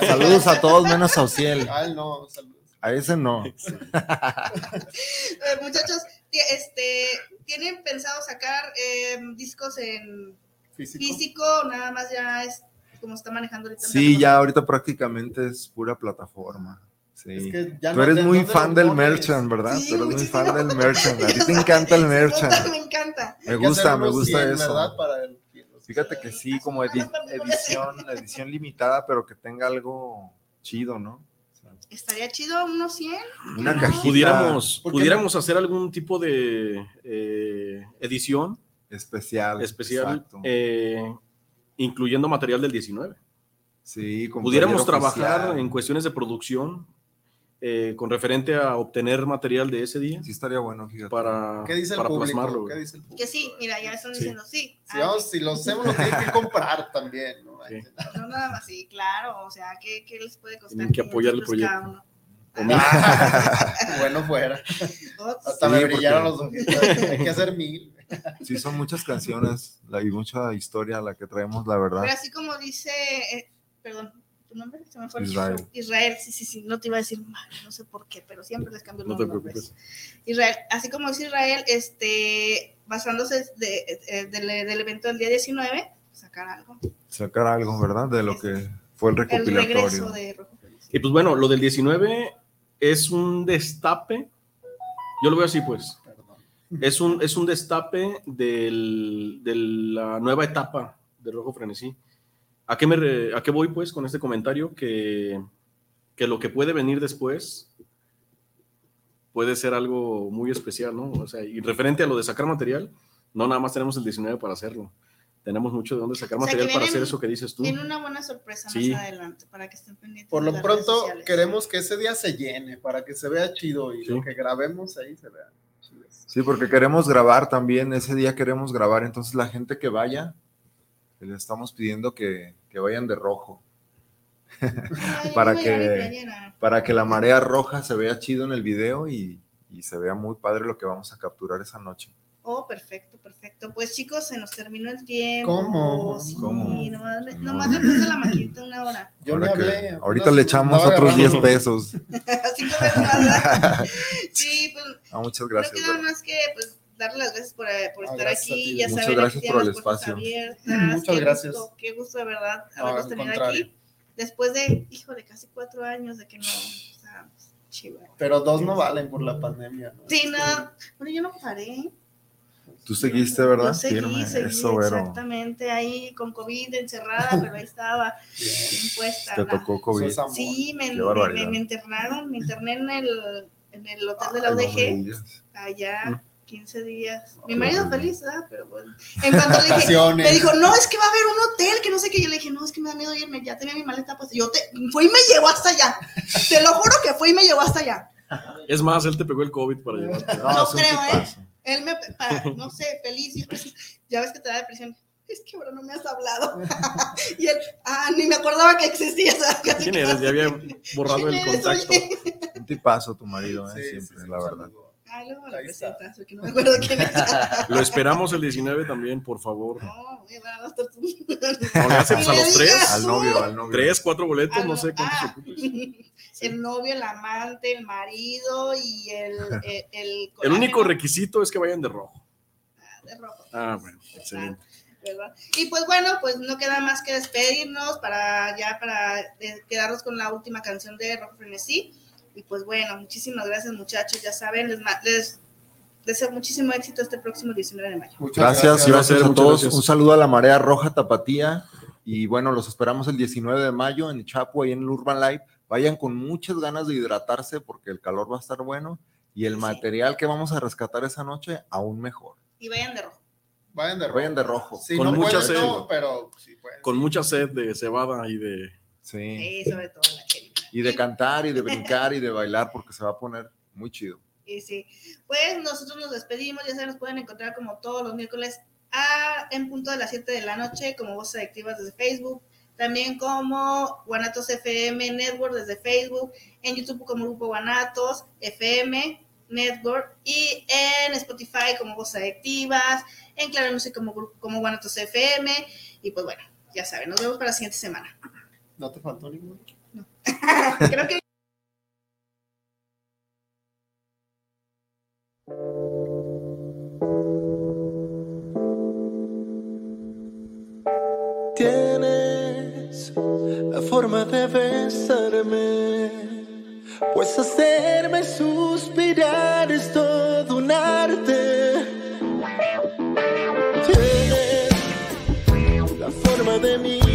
saludos a todos menos a Ociel. Ay, no, saludos. A ese no. Eh, muchachos, este, ¿tienen pensado sacar eh, discos en Físico. Nada más ya es como está manejando ahorita. Sí, ya ahorita prácticamente es pura plataforma. Sí. Es que ya Tú no- eres ¿de muy fan del merchant, ¿verdad? Sí, Tú eres muy muchísimo. fan del merchant. A ti te encanta el merchant. Me encanta. Me gusta, me gusta 100, eso. ¿verdad? Para el- Fíjate que sí, como edi- edición, edición limitada, pero que tenga algo chido, ¿no? Estaría chido unos 100. Una cajita. Pudiéramos, ¿Por qué pudiéramos hacer algún tipo de eh, edición especial. especial exacto. eh, incluyendo material del 19. Sí, con Pudiéramos trabajar oficial. en cuestiones de producción eh, con referente a obtener material de ese día. Sí, estaría bueno, fíjate. Para, ¿Qué dice el para público? plasmarlo. ¿Qué güey. dice el público? Que sí, mira, ya están Sí. diciendo sí. Si, vamos, si lo hacemos, lo tienen que comprar también, ¿no? No nada más, sí, claro. O sea, ¿qué, qué les puede costar? Tienen que apoyar el 500 cada proyecto. uno? bueno fuera. Hasta Sí, me porque- brillaron los ojitos. Hay que hacer mil. Sí, son muchas canciones y mucha historia la que traemos, la verdad. Pero así como dice, eh, perdón, ¿tu nombre? Se me fue el Israel. Israel, sí, sí, sí, no te iba a decir mal, no sé por qué, pero siempre les cambio No los te nombres. preocupes. Israel, así como dice Israel, este, basándose de- eh, del, del evento del día 19, sacar algo. Sacar algo, ¿verdad? De lo que fue el El recopilatorio. regreso de. Y pues bueno, lo del 19 es un destape. Yo lo veo así, pues. Es un, es un destape del- de la nueva etapa de Rojo Frenesí. ¿A qué, me re- ¿A qué voy, pues, con este comentario? Que, que lo que puede venir después puede ser algo muy especial, ¿no? O sea, y referente a lo de sacar material, no nada más tenemos el 19 para hacerlo. Tenemos mucho de dónde sacar O sea, que material para hacer eso que dices tú. Viene una buena sorpresa Sí. más adelante para que estén pendientes. Por de lo las pronto, sociales. queremos que ese día se llene para que se vea chido y lo que grabemos ahí se vea. chido. Sí, porque queremos grabar también, ese día queremos grabar, entonces la gente que vaya, le estamos pidiendo que, que vayan de rojo. Para, que, para que la marea roja se vea chido en el video y, y se vea muy padre lo que vamos a capturar esa noche. Oh, perfecto, perfecto. Pues chicos, se nos terminó el tiempo. ¿Cómo? Sí, ¿Cómo? Nomás, le- nomás le puse la maquinita una hora. Yo que- hablé. ahorita le echamos otros 10 agarrando. pesos. Veces más, ¿verdad? Sí, pues Ah, muchas no gracias. queda Vera. más que pues darle las gracias por, eh, por Ah, estar gracias aquí. Ya Muchas saben, gracias aquí por el espacio. abiertas. Muchas Qué gracias. gusto, qué gusto de verdad No, haberlos al tenido contrario. aquí. Después de, híjole, casi cuatro años de que no. Chivo. Pero dos no valen por la pandemia. ¿no? Sí, no, bueno, yo no paré. Tú seguiste, ¿verdad? Yo seguí, Firme. seguí, Eso, exactamente, ahí con COVID encerrada, pero ahí estaba impuesta. Te la- tocó COVID. Sí, me, me- me- me internaron, me interné en el, en el hotel de la no UDG, allá 15 días. Mi marido feliz, ¿verdad? Pero bueno. En cuanto le dije, me dijo, no, es que va a haber un hotel, que no sé qué. Yo le dije, no, es que me da miedo irme, ya tenía mi maleta pues Yo te, fue y me llevó hasta allá. Te lo juro que fue y me llevó hasta allá. Es más, él te pegó el COVID para llevarte. No, es un creo, ¿eh? tipazo. Él me, para, no sé, feliz. y pues, ya ves que te da depresión. Es que ahora no me has hablado. y él, ah, ni me acordaba que existía. o sea, casi ¿Quién que eres? no Ya había borrado ¿Quién el contacto. Un tipazo tu marido, ¿eh? Sí, sí, Siempre, sí, la un verdad. saludo. Luego lo Ahí está. presentas, porque no me acuerdo quién es. Lo esperamos el 19 también, por favor. No, voy a dar. No, a los tres. Al novio, al novio. Tres, cuatro boletos, no Ah, sé cuántos ah. ocupes. El novio, el amante, el marido y el. El, el, El único requisito es que vayan de rojo. de rojo. Ah, bueno, excelente. ¿verdad? Y pues bueno, pues no queda más que despedirnos para ya para eh, quedarnos con la última canción de Rock Frenesí. Y pues bueno, muchísimas gracias muchachos, ya saben, les, deseo muchísimo éxito este próximo 19 de mayo. Muchas Gracias, gracias, Gracias, a todos. gracias. Un saludo a la Marea Roja Tapatía. Y bueno, los esperamos el 19 de mayo en Chapo, ahí en el Urban Life. Vayan con muchas ganas de hidratarse porque el calor va a estar bueno. Y el Sí. material que vamos a rescatar esa noche, aún mejor. Y vayan de rojo. Vayan de rojo. Vayan de rojo. Sí, Con no mucha pueden, sed. no, pero sí pueden. Con mucha sed de cebada y de. Sí. Sí, sobre todo la chelita. Y de cantar y de brincar y de bailar porque se va a poner muy chido. Y sí, pues nosotros nos despedimos, ya se nos pueden encontrar como todos los miércoles a, en punto de las 7 de la noche como voces adictivas desde Facebook, también como Guanatos FM Network desde Facebook, en YouTube como Grupo Guanatos FM Network y en Spotify como voces adictivas, en Claro Music como, como Guanatos FM y pues bueno, ya saben, nos vemos para la siguiente semana. ¿No te faltó ninguno? Creo que Tienes la forma de besarme, pues hacerme suspirar es todo un arte. Tienes la forma de mirarme,